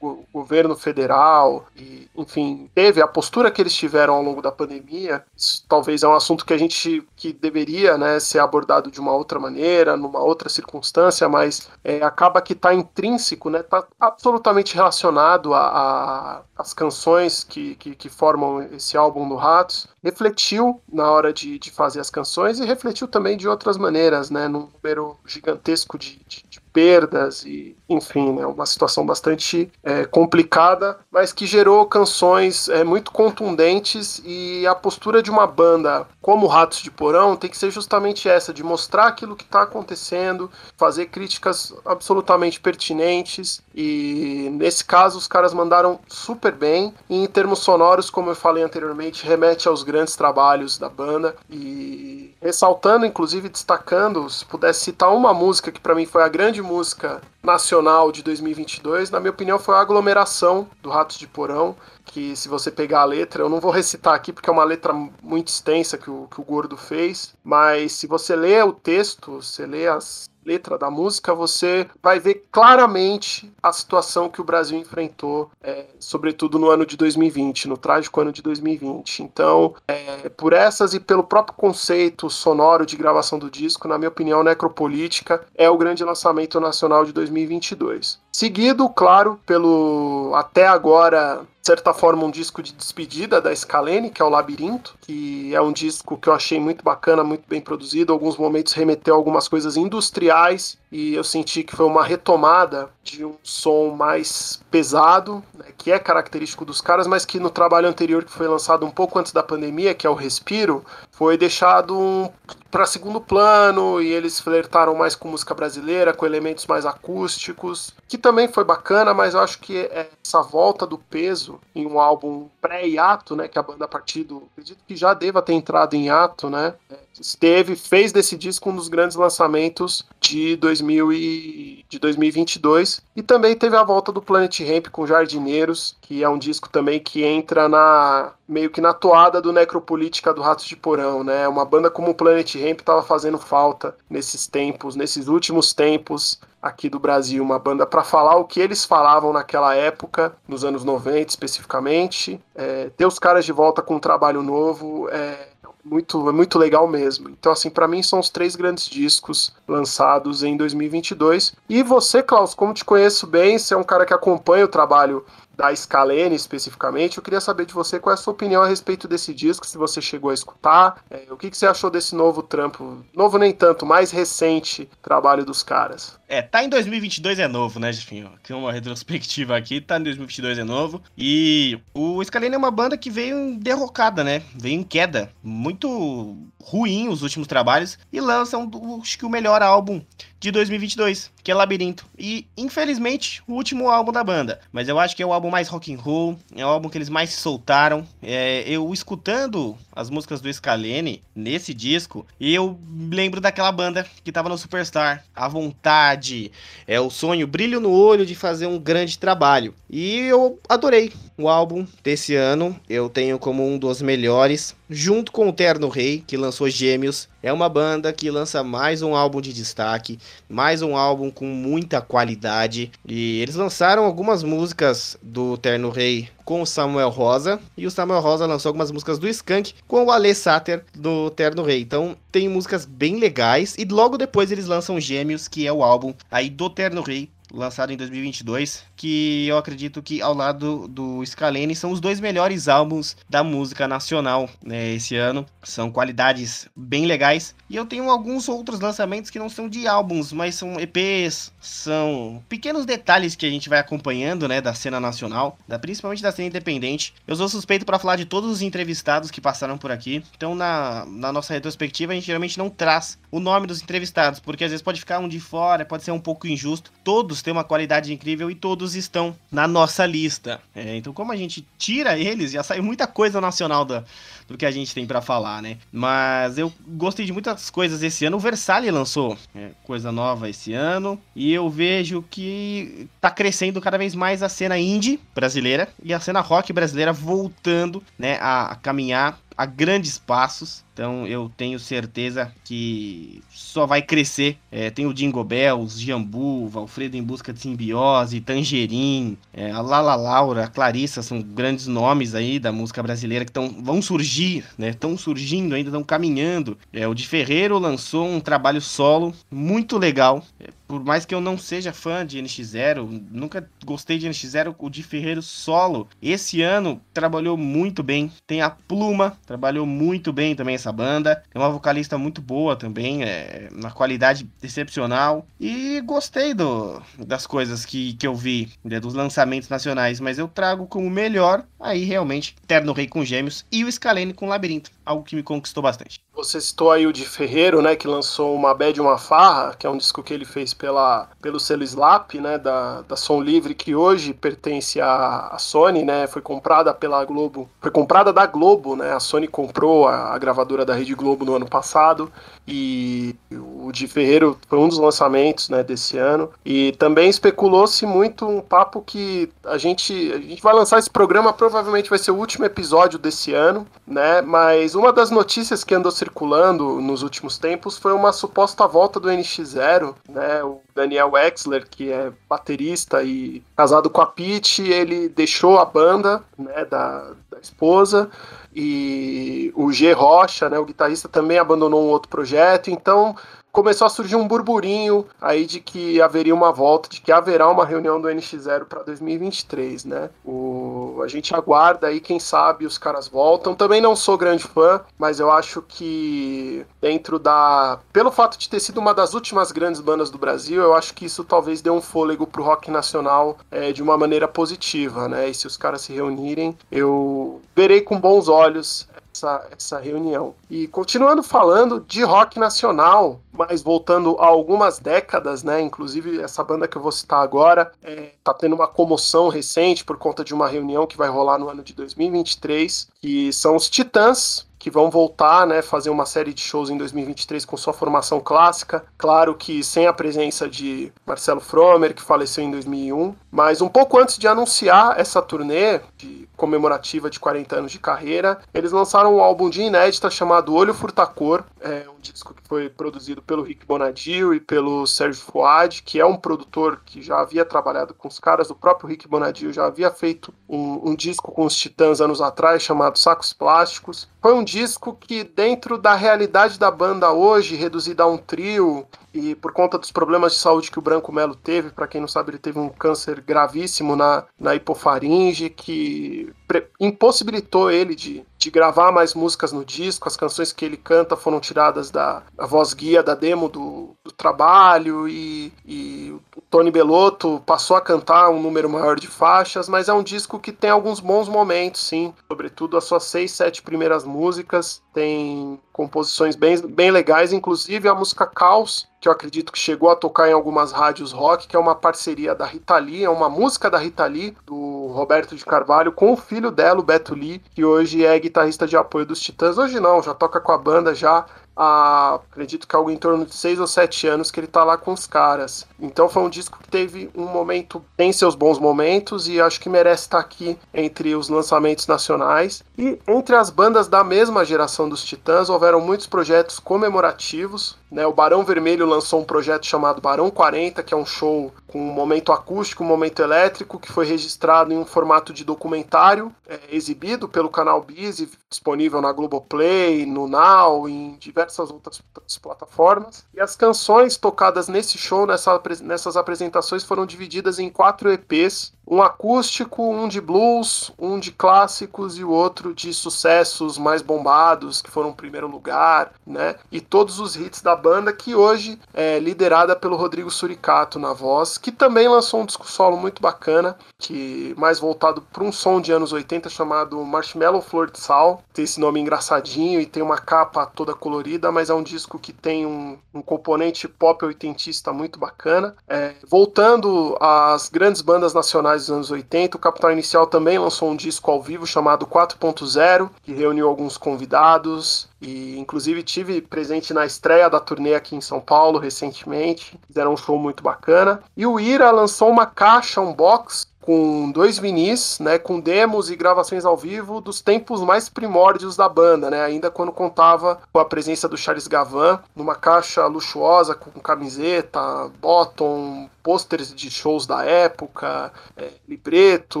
o, governo federal, e, enfim, teve, a postura que eles tiveram ao longo da pandemia, talvez é um assunto que a gente que deveria, né, ser abordado de uma outra maneira, numa outra circunstância, mas é, acaba que está intrínseco, né, está absolutamente relacionado as canções que, que, que, formam esse álbum do Ratos, refletiu na hora de, de fazer as canções e refletiu também de outras maneiras, né, num número gigantesco de, de, de perdas e, enfim, né, uma situação bastante é, complicada, mas que gerou canções é, muito contundentes e a postura de uma banda como Ratos de Porão tem que ser justamente essa, de mostrar aquilo que está acontecendo, fazer críticas absolutamente pertinentes e nesse caso os caras mandaram super bem. E em termos sonoros, como eu falei anteriormente, remete aos grandes trabalhos da banda e ressaltando, inclusive destacando, se pudesse citar uma música que para mim foi a grande música nacional de 2022, na minha opinião, foi a aglomeração do Ratos de Porão, que se você pegar a letra, eu não vou recitar aqui porque é uma letra muito extensa que o, que o Gordo fez, mas se você lê o texto, você lê as letra da música, você vai ver claramente a situação que o Brasil enfrentou, é, sobretudo no ano de 2020, no trágico ano de 2020. Então, é, por essas e pelo próprio conceito sonoro de gravação do disco, na minha opinião, Necropolítica é o grande lançamento nacional de 2022. Seguido, claro, pelo até agora certa forma, um disco de despedida da Scalene, que é o Labirinto, que é um disco que eu achei muito bacana, muito bem produzido. Alguns momentos remeteu a algumas coisas industriais e eu senti que foi uma retomada de um som mais pesado, né, que é característico dos caras, mas que no trabalho anterior que foi lançado um pouco antes da pandemia, que é o Respiro, foi deixado um, para segundo plano e eles flertaram mais com música brasileira, com elementos mais acústicos, que também foi bacana, mas eu acho que essa volta do peso em um álbum pré-hiato, né, que a banda a partir do, acredito que já deva ter entrado em hiato, né, esteve, fez desse disco um dos grandes lançamentos de, 2000 e, de 2022, e também teve a volta do Planet Ramp com Jardineiros, que é um disco também que entra na meio que na toada do Necropolítica do Ratos de Porão, né? Uma banda como o Planet Ramp estava fazendo falta nesses tempos, nesses últimos tempos aqui do Brasil, uma banda para falar o que eles falavam naquela época, nos anos 90 especificamente. É, ter os caras de volta com um trabalho novo é muito, é muito legal mesmo. Então, assim, para mim são os três grandes discos lançados em 2022. E você, Klaus, como te conheço bem, você é um cara que acompanha o trabalho da Scalene especificamente. Eu queria saber de você qual é a sua opinião a respeito desse disco, se você chegou a escutar, é, o que, que, você achou desse novo trampo, novo nem tanto, mais recente trabalho dos caras. É, tá em 2022 é novo, né, Jefinho? Aqui uma retrospectiva aqui, tá em 2022 é novo. E o Scalene é uma banda que veio derrocada, né? Veio em queda, muito ruim os últimos trabalhos e lança um, acho que o melhor álbum de 2022, que é Labirinto. E infelizmente o último álbum da banda, mas eu acho que é o álbum mais rock and roll, é o álbum que eles mais se soltaram. É, eu escutando as músicas do Scalene nesse disco, e eu lembro daquela banda que tava no Superstar, a vontade, é o sonho, brilho no olho de fazer um grande trabalho. E eu adorei o álbum desse ano, eu tenho como um dos melhores, junto com o Terno Rei, que lançou Gêmeos. É uma banda que lança mais um álbum de destaque, mais um álbum com muita qualidade. E eles lançaram algumas músicas do Terno Rei com o Samuel Rosa. E o Samuel Rosa lançou algumas músicas do Skank com o Ale Sater do Terno Rei. Então tem músicas bem legais. E logo depois eles lançam Gêmeos, que é o álbum aí do Terno Rei lançado em 2022, que eu acredito que ao lado do Scalene são os dois melhores álbuns da música nacional né, esse ano. São qualidades bem legais. E eu tenho alguns outros lançamentos que não são de álbuns, mas são EPs, são pequenos detalhes que a gente vai acompanhando, né, da cena nacional, da, principalmente da cena independente. Eu sou suspeito para falar de todos os entrevistados que passaram por aqui. Então, na, na nossa retrospectiva, a gente geralmente não traz o nome dos entrevistados, porque às vezes pode ficar um de fora, pode ser um pouco injusto. Todos têm uma qualidade incrível e todos estão na nossa lista. É, então, como a gente tira eles, já sai muita coisa nacional da, do que a gente tem para falar, né? Mas eu gostei de muitas coisas esse ano. O Versalhes lançou é, coisa nova esse ano e eu vejo que tá crescendo cada vez mais a cena indie brasileira e a cena rock brasileira voltando, né, a, a caminhar a grandes passos. Então eu tenho certeza que só vai crescer. É, tem o Jingle Bells, Jambu, Valfredo em Busca de Simbiose, Tangerim, é, a Lala Laura, a Clarissa, são grandes nomes aí da música brasileira que tão, vão surgir, né? Estão surgindo ainda, estão caminhando. É, o de Ferreiro lançou um trabalho solo muito legal. É, por mais que eu não seja fã de NX0, nunca gostei de NX0, o de Ferreiro solo, esse ano trabalhou muito bem. Tem a Pluma, trabalhou muito bem também essa banda. É uma vocalista muito boa também, é uma qualidade excepcional. E gostei do, das coisas que, que eu vi, né, dos lançamentos nacionais, mas eu trago como melhor aí realmente Terno Rei com Gêmeos e o Scalene com Labirinto, algo que me conquistou bastante. Você citou aí o de Ferreiro, né, que lançou uma Bad Uma Farra, que é um disco que ele fez pela, pelo selo Slap, né, da, da Som Livre, que hoje pertence à, à Sony, né, foi comprada pela Globo, foi comprada da Globo, né, a Sony comprou a, a gravadora da Rede Globo no ano passado, e o de Ferreiro foi um dos lançamentos, né, desse ano, e também especulou-se muito um papo que a gente, a gente vai lançar esse programa, provavelmente vai ser o último episódio desse ano, né, mas uma das notícias que andou circulando nos últimos tempos foi uma suposta volta do NX0, né? O Daniel Wexler, que é baterista e casado com a Pete, ele deixou a banda, né, da, da esposa, e o G Rocha, né, o guitarrista também abandonou um outro projeto, então começou a surgir um burburinho aí de que haveria uma volta, de que haverá uma reunião do NX0 para 2023, né? O, a gente aguarda aí, quem sabe os caras voltam. Também não sou grande fã, mas eu acho que dentro da. Pelo fato de ter sido uma das últimas grandes bandas do Brasil, eu acho que isso talvez dê um fôlego pro rock nacional é, de uma maneira positiva, né? E se os caras se reunirem, eu verei com bons olhos essa, essa reunião. E continuando falando de rock nacional, mas voltando a algumas décadas, né? Inclusive essa banda que eu vou citar agora é, tá tendo uma comoção recente por conta de uma reunião que vai rolar no ano de 2023, que são os Titãs, que vão voltar, né, fazer uma série de shows em 2023 com sua formação clássica. Claro que sem a presença de Marcelo Fromer, que faleceu em 2001, mas um pouco antes de anunciar essa turnê de comemorativa de 40 anos de carreira, eles lançaram um álbum de inédita chamado Olho Furtacor, é um disco que foi produzido pelo Rick Bonadio e pelo Sérgio Fuad, que é um produtor que já havia trabalhado com os caras, o próprio Rick Bonadio já havia feito um, um disco com os Titãs anos atrás chamado Sacos Plásticos. Foi um disco que, dentro da realidade da banda hoje, reduzida a um trio, e por conta dos problemas de saúde que o Branco Melo teve, para quem não sabe, ele teve um câncer gravíssimo na, na hipofaringe, que impossibilitou ele de, de gravar mais músicas no disco. As canções que ele canta foram tiradas da voz guia da demo do, do trabalho, e, e o Tony Belotto passou a cantar um número maior de faixas, mas é um disco que tem alguns bons momentos, sim, sobretudo as suas seis, sete primeiras músicas tem composições bem, bem legais, inclusive a música Caos, que eu acredito que chegou a tocar em algumas rádios rock, que é uma parceria da Rita Lee, é uma música da Rita Lee, do Roberto de Carvalho, com o filho dela, o Beto Lee, que hoje é guitarrista de apoio dos Titãs. Hoje não, já toca com a banda já há, acredito que algo em torno de seis ou sete anos que ele tá lá com os caras. Então foi um disco que teve um momento, tem seus bons momentos e acho que merece estar aqui entre os lançamentos nacionais. E entre as bandas da mesma geração dos Titãs, houveram muitos projetos comemorativos. Né? O Barão Vermelho lançou um projeto chamado Barão 40, que é um show com um momento acústico, um momento elétrico, que foi registrado em um formato de documentário, é, exibido pelo canal Biz, disponível na Globoplay, no Now, em diversas outras plataformas. E as canções tocadas nesse show, nessa, nessas apresentações, foram divididas em quatro EPs um acústico, um de blues, um de clássicos e o outro de sucessos mais bombados, que foram primeiro lugar, né? E todos os hits da banda, que hoje é liderada pelo Rodrigo Suricato na voz, que também lançou um disco solo muito bacana, que mais voltado para um som de anos 80 chamado Marshmallow Flor de Sal. Tem esse nome engraçadinho e tem uma capa toda colorida, mas é um disco que tem um, um componente pop oitentista muito bacana. É, voltando às grandes bandas nacionais finais dos anos 80. O Capital Inicial também lançou um disco ao vivo chamado 4.0, que reuniu alguns convidados. E inclusive tive presente na estreia da turnê aqui em São Paulo recentemente. Fizeram um show muito bacana. E o Ira lançou uma caixa, um box com dois vinis, né, com demos e gravações ao vivo dos tempos mais primórdios da banda, né, ainda quando contava com a presença do Charles Gavan, numa caixa luxuosa com camiseta, bottom, pôsteres de shows da época, é, libreto,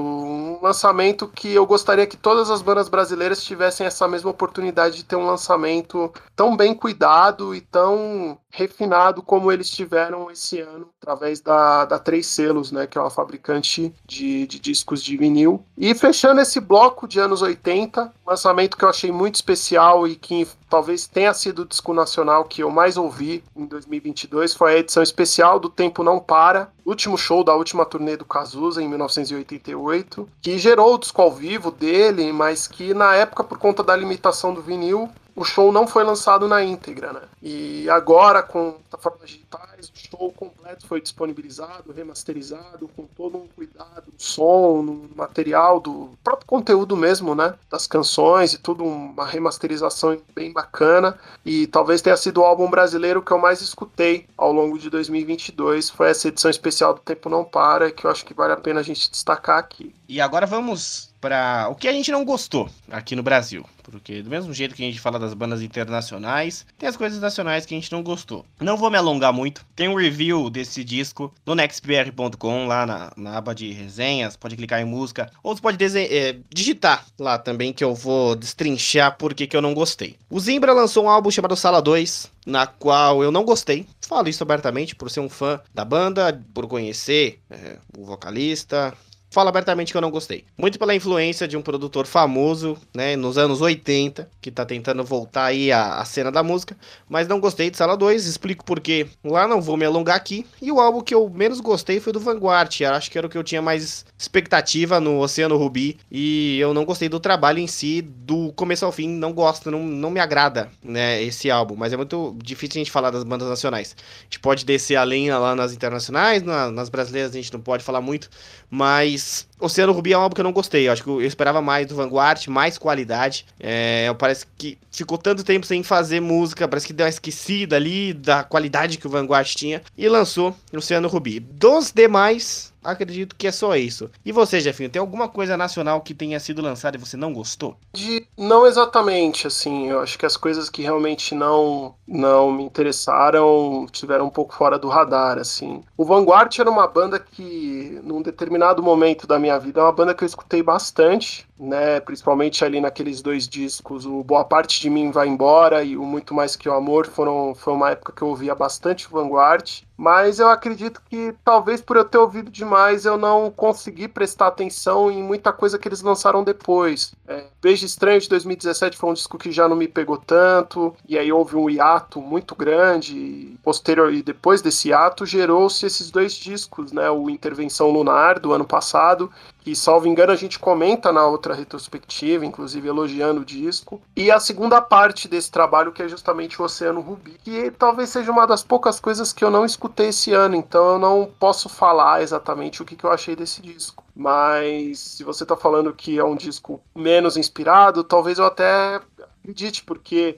um lançamento que eu gostaria que todas as bandas brasileiras tivessem essa mesma oportunidade de ter um lançamento tão bem cuidado e tão refinado como eles tiveram esse ano, através da, da Três Selos, né, que é uma fabricante de, de discos de vinil. E fechando esse bloco de anos 80, lançamento que eu achei muito especial e que talvez tenha sido o disco nacional que eu mais ouvi em 2022 foi a edição especial do Tempo Não Para, último show da última turnê do Cazuza em 1988, que gerou o disco ao vivo dele, mas que na época por conta da limitação do vinil o show não foi lançado na íntegra, né? E agora, com plataformas digitais, o show completo foi disponibilizado, remasterizado, com todo um cuidado no som, no material, do próprio conteúdo mesmo, né? Das canções e tudo, uma remasterização bem bacana. E talvez tenha sido o álbum brasileiro que eu mais escutei ao longo de 2022. Foi essa edição especial do Tempo Não Para, que eu acho que vale a pena a gente destacar aqui. E agora vamos para o que a gente não gostou aqui no Brasil. Porque do mesmo jeito que a gente fala das bandas internacionais, tem as coisas nacionais que a gente não gostou. Não vou me alongar muito. Tem um review desse disco no nextbr.com, lá na, na, aba de resenhas. Pode clicar em música. Ou você pode é, digitar lá também, que eu vou destrinchar porque que eu não gostei. O Zimbra lançou um álbum chamado Sala 2, na qual eu não gostei. Falo isso abertamente por ser um fã da banda, por conhecer é, o vocalista, falo abertamente que eu não gostei. Muito pela influência de um produtor famoso, né, nos anos 80, que tá tentando voltar aí a, a cena da música, mas não gostei de Sala 2, explico porque lá não vou me alongar aqui. E o álbum que eu menos gostei foi do Vanguard, acho que era o que eu tinha mais expectativa no Oceano Rubi, e eu não gostei do trabalho em si, do começo ao fim, não gosto, não, não me agrada, né, esse álbum, mas é muito difícil a gente falar das bandas nacionais. A gente pode descer a lenha lá nas internacionais, na, nas brasileiras a gente não pode falar muito, mas Oceano Rubi é um álbum que eu não gostei. Eu acho que eu esperava mais do Vanguard, mais qualidade. É, parece que ficou tanto tempo sem fazer música, parece que deu uma esquecida ali da qualidade que o Vanguard tinha. E lançou Oceano Rubi. Dos demais, acredito que é só isso. E você, Jefinho, tem alguma coisa nacional que tenha sido lançada e você não gostou? De, não exatamente, assim, eu acho que as coisas que realmente não não me interessaram tiveram um pouco fora do radar, assim. O Vanguard era uma banda que, num determinado momento da minha vida, é uma banda que eu escutei bastante, né, principalmente ali naqueles dois discos, o Boa Parte de Mim Vai Embora e o Muito Mais Que o Amor, foram, foi uma época que eu ouvia bastante Vanguard, mas eu acredito que talvez por eu ter ouvido demais eu não consegui prestar atenção em muita coisa que eles lançaram depois. É, Beijo Estranho de 2017 foi um disco que já não me pegou tanto, e aí houve um hiato muito grande, e posterior e depois desse hiato gerou-se esses dois discos, né, o Intervenção Lunar do ano passado que, salvo engano, a gente comenta na outra retrospectiva, inclusive elogiando o disco. E a segunda parte desse trabalho, que é justamente o Oceano Rubi, que talvez seja uma das poucas coisas que eu não escutei esse ano, então eu não posso falar exatamente o que, que eu achei desse disco. Mas se você está falando que é um disco menos inspirado, talvez eu até acredite, porque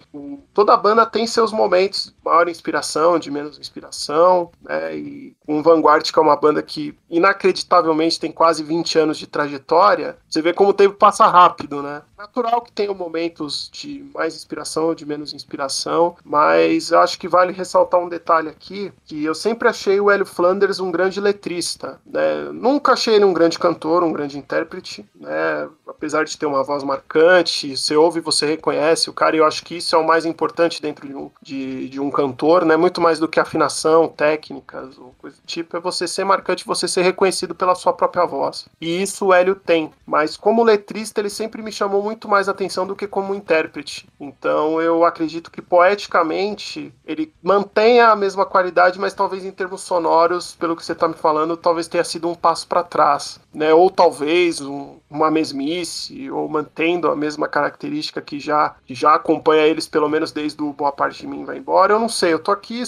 toda banda tem seus momentos de maior inspiração, de menos inspiração, né? E um Vanguard, que é uma banda que inacreditavelmente tem quase 20 anos de trajetória, você vê como o tempo passa rápido, né? Natural que tenha momentos de mais inspiração ou de menos inspiração, mas acho que vale ressaltar um detalhe aqui, que eu sempre achei o Hélio Flanders um grande letrista, né? Nunca achei ele um grande cantor, um grande intérprete, né? Apesar de ter uma voz marcante, você ouve, você reconhece o cara, e eu acho que isso é o mais importante dentro de um, de, de um cantor, né? Muito mais do que afinação, técnicas ou coisa do tipo, é você ser marcante, você ser reconhecido pela sua própria voz. E isso o Hélio tem, mas como letrista ele sempre me chamou muito mais atenção do que como intérprete. Então eu acredito que poeticamente ele mantenha a mesma qualidade, mas talvez em termos sonoros, pelo que você está me falando, talvez tenha sido um passo para trás, né? Ou talvez um, uma mesmice, ou mantendo a mesma característica que já, já acompanha eles, pelo menos desde o Boa Parte de Mim Vai Embora. Eu não sei, eu tô aqui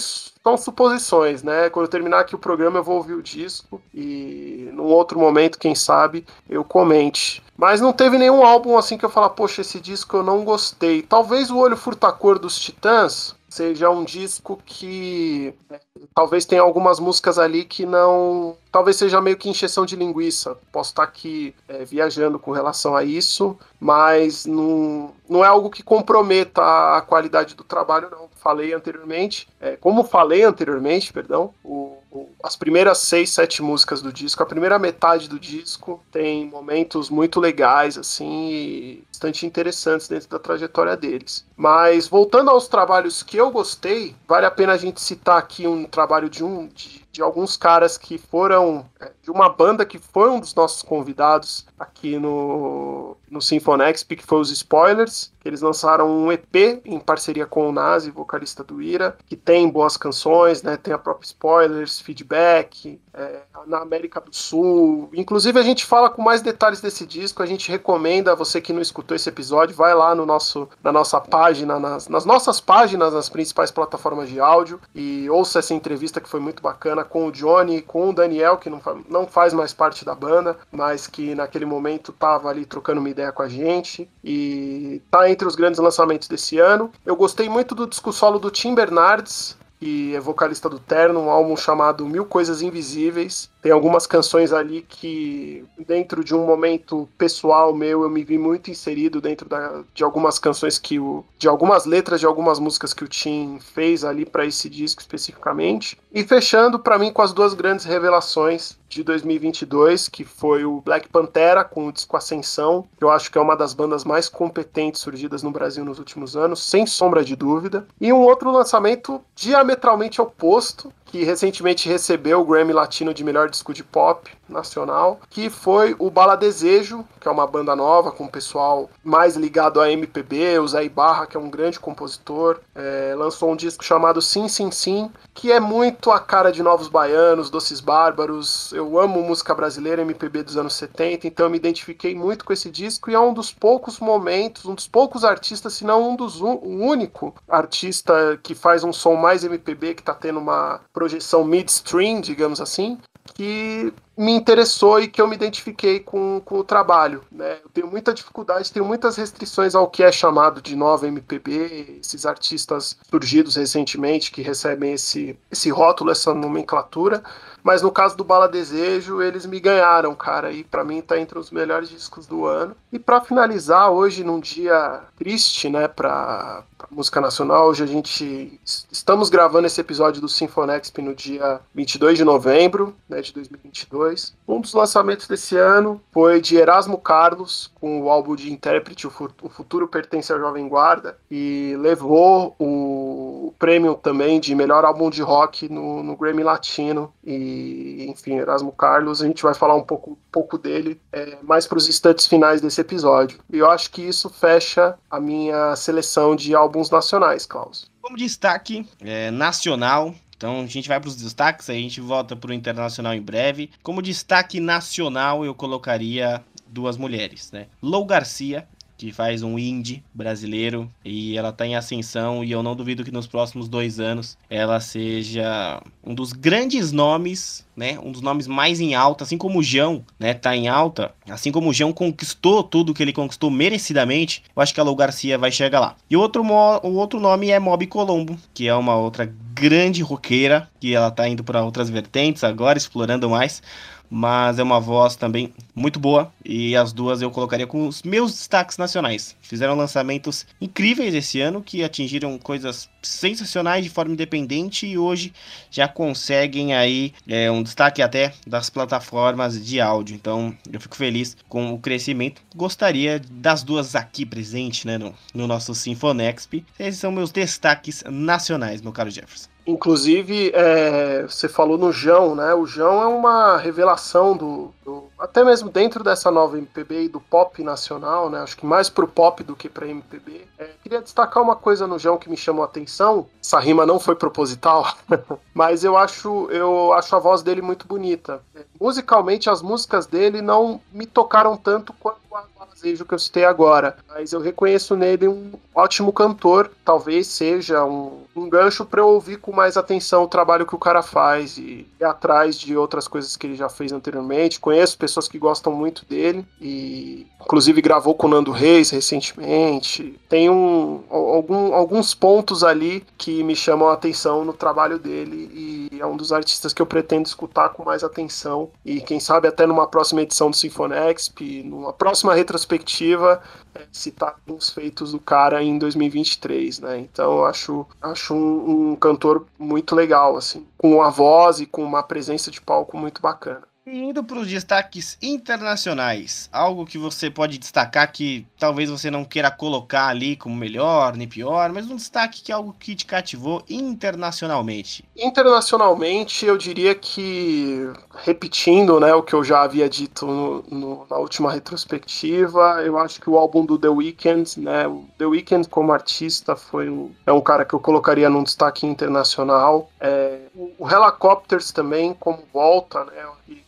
são suposições, né? Quando eu terminar aqui o programa, eu vou ouvir o disco e num outro momento, quem sabe, eu comente. Mas não teve nenhum álbum assim que eu falar, poxa, esse disco eu não gostei. Talvez o Olho Furtacor dos Titãs seja um disco que talvez tenha algumas músicas ali que não. Talvez seja meio que encheção de linguiça. Posso estar aqui é, viajando com relação a isso, mas não, não é algo que comprometa a qualidade do trabalho, não. Falei anteriormente, é, como falei anteriormente, perdão, o, o, as primeiras seis, sete músicas do disco, a primeira metade do disco tem momentos muito legais, assim, e bastante interessantes dentro da trajetória deles. Mas voltando aos trabalhos que eu gostei, vale a pena a gente citar aqui um trabalho de um de, de alguns caras que foram é, de uma banda que foi um dos nossos convidados aqui no, no Sinfonexp, que foi os Spoilers, que eles lançaram um EP em parceria com o Nazi, vocalista do Ira, que tem boas canções, né? Tem a própria Spoilers, Feedback, é, na América do Sul. Inclusive a gente fala com mais detalhes desse disco, a gente recomenda você que não escutou esse episódio, vai lá no nosso, na nossa página, nas, nas nossas páginas, nas principais plataformas de áudio e ouça essa entrevista que foi muito bacana com o Johnny, com o Daniel, que não, não faz mais parte da banda, mas que naquele momento tava ali trocando uma ideia com a gente e tá entre os grandes lançamentos desse ano. Eu gostei muito do disco solo do Tim Bernardes, que é vocalista do Terno, um álbum chamado Mil Coisas Invisíveis. Tem algumas canções ali que, dentro de um momento pessoal meu, eu me vi muito inserido dentro da, de algumas canções que o. de algumas letras de algumas músicas que o Tim fez ali para esse disco especificamente. E fechando para mim com as duas grandes revelações de 2022, que foi o Black Pantera com o disco Ascensão, que eu acho que é uma das bandas mais competentes surgidas no Brasil nos últimos anos, sem sombra de dúvida. E um outro lançamento diametralmente oposto, que recentemente recebeu o Grammy Latino de melhor disco de pop nacional, que foi o Bala Desejo, que é uma banda nova com o pessoal mais ligado a MPB, o Zé Ibarra, que é um grande compositor, é, lançou um disco chamado Sim Sim Sim, que é muito a cara de Novos Baianos, Doces Bárbaros. Eu amo música brasileira, MPB dos anos 70, então eu me identifiquei muito com esse disco e é um dos poucos momentos, um dos poucos artistas, se não um dos o único artista que faz um som mais MPB, que está tendo uma projeção midstream, digamos assim, que me interessou e que eu me identifiquei com, com o trabalho. Né? Eu tenho muita dificuldade, tenho muitas restrições ao que é chamado de nova MPB, esses artistas surgidos recentemente que recebem esse, esse rótulo, essa nomenclatura. Mas no caso do Bala Desejo, eles me ganharam, cara, e para mim tá entre os melhores discos do ano. E para finalizar, hoje num dia triste, né, para música nacional, hoje a gente estamos gravando esse episódio do Sinfonexp no dia 22 de novembro, né, de 2022. Um dos lançamentos desse ano foi de Erasmo Carlos, com o álbum de intérprete O Futuro Pertence à Jovem Guarda, e levou o prêmio também de melhor álbum de rock no, no Grammy Latino. E, enfim, Erasmo Carlos, a gente vai falar um pouco, pouco dele é, mais para os instantes finais desse episódio. E eu acho que isso fecha a minha seleção de álbuns nacionais, Klaus. Como destaque é, nacional, então a gente vai para os destaques, a gente volta para o internacional em breve. Como destaque nacional, eu colocaria duas mulheres, né? Lou Garcia, que faz um indie brasileiro e ela está em ascensão e eu não duvido que nos próximos dois anos ela seja um dos grandes nomes, né, um dos nomes mais em alta, assim como o João, né, tá em alta, assim como o João conquistou tudo que ele conquistou merecidamente, eu acho que a Lou Garcia vai chegar lá. E outro, o outro nome é Mob Colombo, que é uma outra grande roqueira, que ela tá indo para outras vertentes agora, explorando mais mas é uma voz também muito boa e as duas eu colocaria com os meus destaques nacionais. Fizeram lançamentos incríveis esse ano que atingiram coisas sensacionais de forma independente e hoje já conseguem aí é, um destaque até das plataformas de áudio. Então eu fico feliz com o crescimento. Gostaria das duas aqui presentes né, no, no nosso Sinfonexp. Esses são meus destaques nacionais, meu caro Jefferson. Inclusive, é, você falou no João, né? O João é uma revelação do, do, até mesmo dentro dessa nova MPB e do pop nacional, né? Acho que mais pro pop do que pra MPB. É, queria destacar uma coisa no João que me chamou a atenção. Essa rima não foi proposital, mas eu acho, eu acho a voz dele muito bonita. É, musicalmente, as músicas dele não me tocaram tanto quanto a Desejo que eu citei agora, mas eu reconheço nele um ótimo cantor. Talvez seja um, um gancho para eu ouvir com mais atenção o trabalho que o cara faz e ir atrás de outras coisas que ele já fez anteriormente. Conheço pessoas que gostam muito dele e, inclusive, gravou com o Nando Reis recentemente. Tem um, algum, alguns pontos ali que me chamam a atenção no trabalho dele e é um dos artistas que eu pretendo escutar com mais atenção e, quem sabe, até numa próxima edição do Sinfonexp, numa próxima retrospectiva, é, citar os feitos do cara em 2023, né? Então, eu acho, acho um, um cantor muito legal, assim, com uma voz e com uma presença de palco muito bacana. E indo para os destaques internacionais, algo que você pode destacar que talvez você não queira colocar ali como melhor nem pior, mas um destaque que é algo que te cativou internacionalmente. Internacionalmente, eu diria que, repetindo né, o que eu já havia dito no, no, na última retrospectiva, eu acho que o álbum do The Weeknd, né, o The Weeknd como artista foi um, é um cara que eu colocaria num destaque internacional. É, o Helicopters também, como volta, né,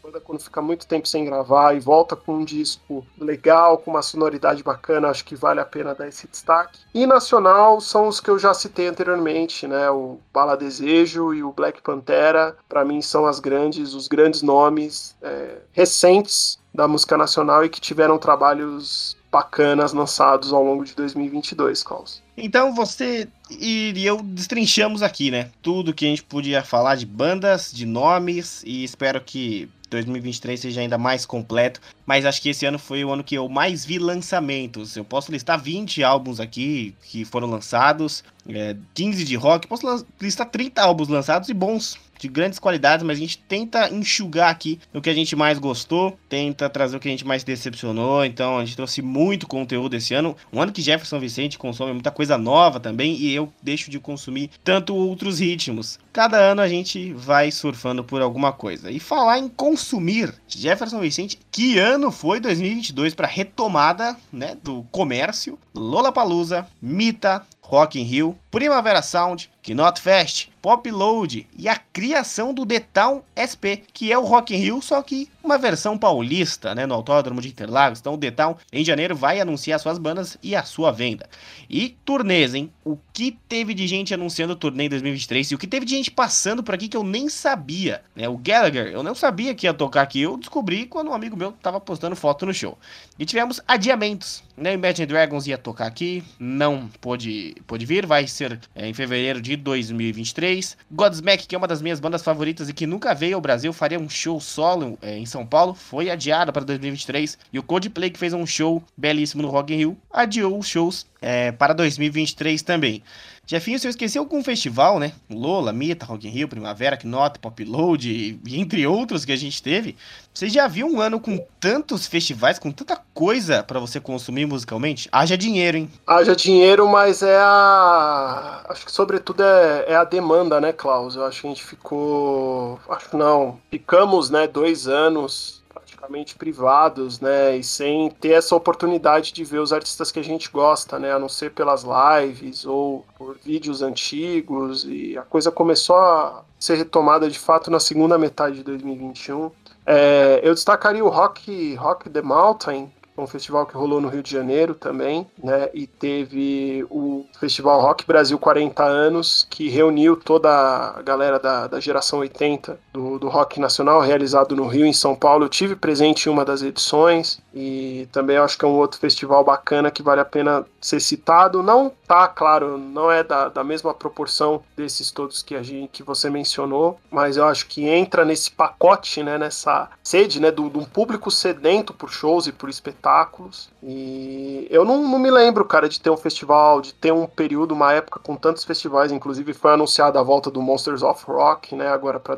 banda quando fica muito tempo sem gravar e volta com um disco legal, com uma sonoridade bacana, acho que vale a pena dar esse destaque. E nacional são os que eu já citei anteriormente, né? O Bala Desejo e o Black Pantera, para mim são as grandes, os grandes nomes é, recentes da música nacional e que tiveram trabalhos bacanas lançados ao longo de 2022, Klaus. Então você e eu destrinchamos aqui, né? Tudo que a gente podia falar de bandas, de nomes e espero que 2023 seja ainda mais completo mas acho que esse ano foi o ano que eu mais vi lançamentos. Eu posso listar 20 álbuns aqui que foram lançados, é, 15 de rock, posso listar 30 álbuns lançados e bons de grandes qualidades, mas a gente tenta enxugar aqui o que a gente mais gostou, tenta trazer o que a gente mais decepcionou. Então a gente trouxe muito conteúdo esse ano. Um ano que Jefferson Vicente consome muita coisa nova também e eu deixo de consumir tanto outros ritmos. Cada ano a gente vai surfando por alguma coisa. E falar em consumir, Jefferson Vicente, que ano foi 2022 para retomada, né, do comércio? Lollapalooza, Mita, Rock in Rio, Primavera Sound, Knot Fest, Pop Load e a criação do The Town SP, que é o Rock in Rio, só que uma versão paulista, né, no Autódromo de Interlagos. Então o The Town, em janeiro, vai anunciar suas bandas e a sua venda. E turnês, hein? O que teve de gente anunciando turnê em 2023 e o que teve de gente passando por aqui que eu nem sabia, né? O Gallagher, eu não sabia que ia tocar aqui, eu descobri quando um amigo meu tava postando foto no show. E tivemos adiamentos, né? Imagine Dragons ia tocar aqui, não pôde, pôde vir, vai ser é, em fevereiro de 2023. Godsmack, que é uma das minhas bandas favoritas e que nunca veio ao Brasil, faria um show solo é, em São Paulo, foi adiado para 2023. E o Coldplay, que fez um show belíssimo no Rock in Rio, adiou os shows é, para 2023 também. Jefinho, se eu esqueci algum festival, né? Lola, Mita, Rock in Rio, Primavera, Knot, Pop Load, entre outros que a gente teve. Você já viu um ano com tantos festivais, com tanta coisa para você consumir musicalmente? Haja dinheiro, hein? Haja dinheiro, mas é a. Acho que sobretudo é, é a demanda, né, Klaus? Eu acho que a gente ficou. Acho que não. Ficamos, né, dois anos praticamente privados, né? E sem ter essa oportunidade de ver os artistas que a gente gosta, né? A não ser pelas lives ou por vídeos antigos. E a coisa começou a ser retomada de fato na segunda metade de 2021. É, eu destacaria o Rock, Rock the Mountain, um festival que rolou no Rio de Janeiro também, né? E teve o Festival Rock Brasil 40 anos, que reuniu toda a galera da, da geração 80 do, do rock nacional, realizado no Rio, em São Paulo. Eu tive presente em uma das edições e também acho que é um outro festival bacana que vale a pena ser citado. Não tá, claro, não é da, da mesma proporção desses todos que a gente que você mencionou, mas eu acho que entra nesse pacote, né? Nessa sede, né? De um público sedento por shows e por espetáculos. E eu não, não, me lembro, cara, de ter um festival, de ter um período, uma época com tantos festivais. Inclusive foi anunciada a volta do Monsters of Rock, né, agora para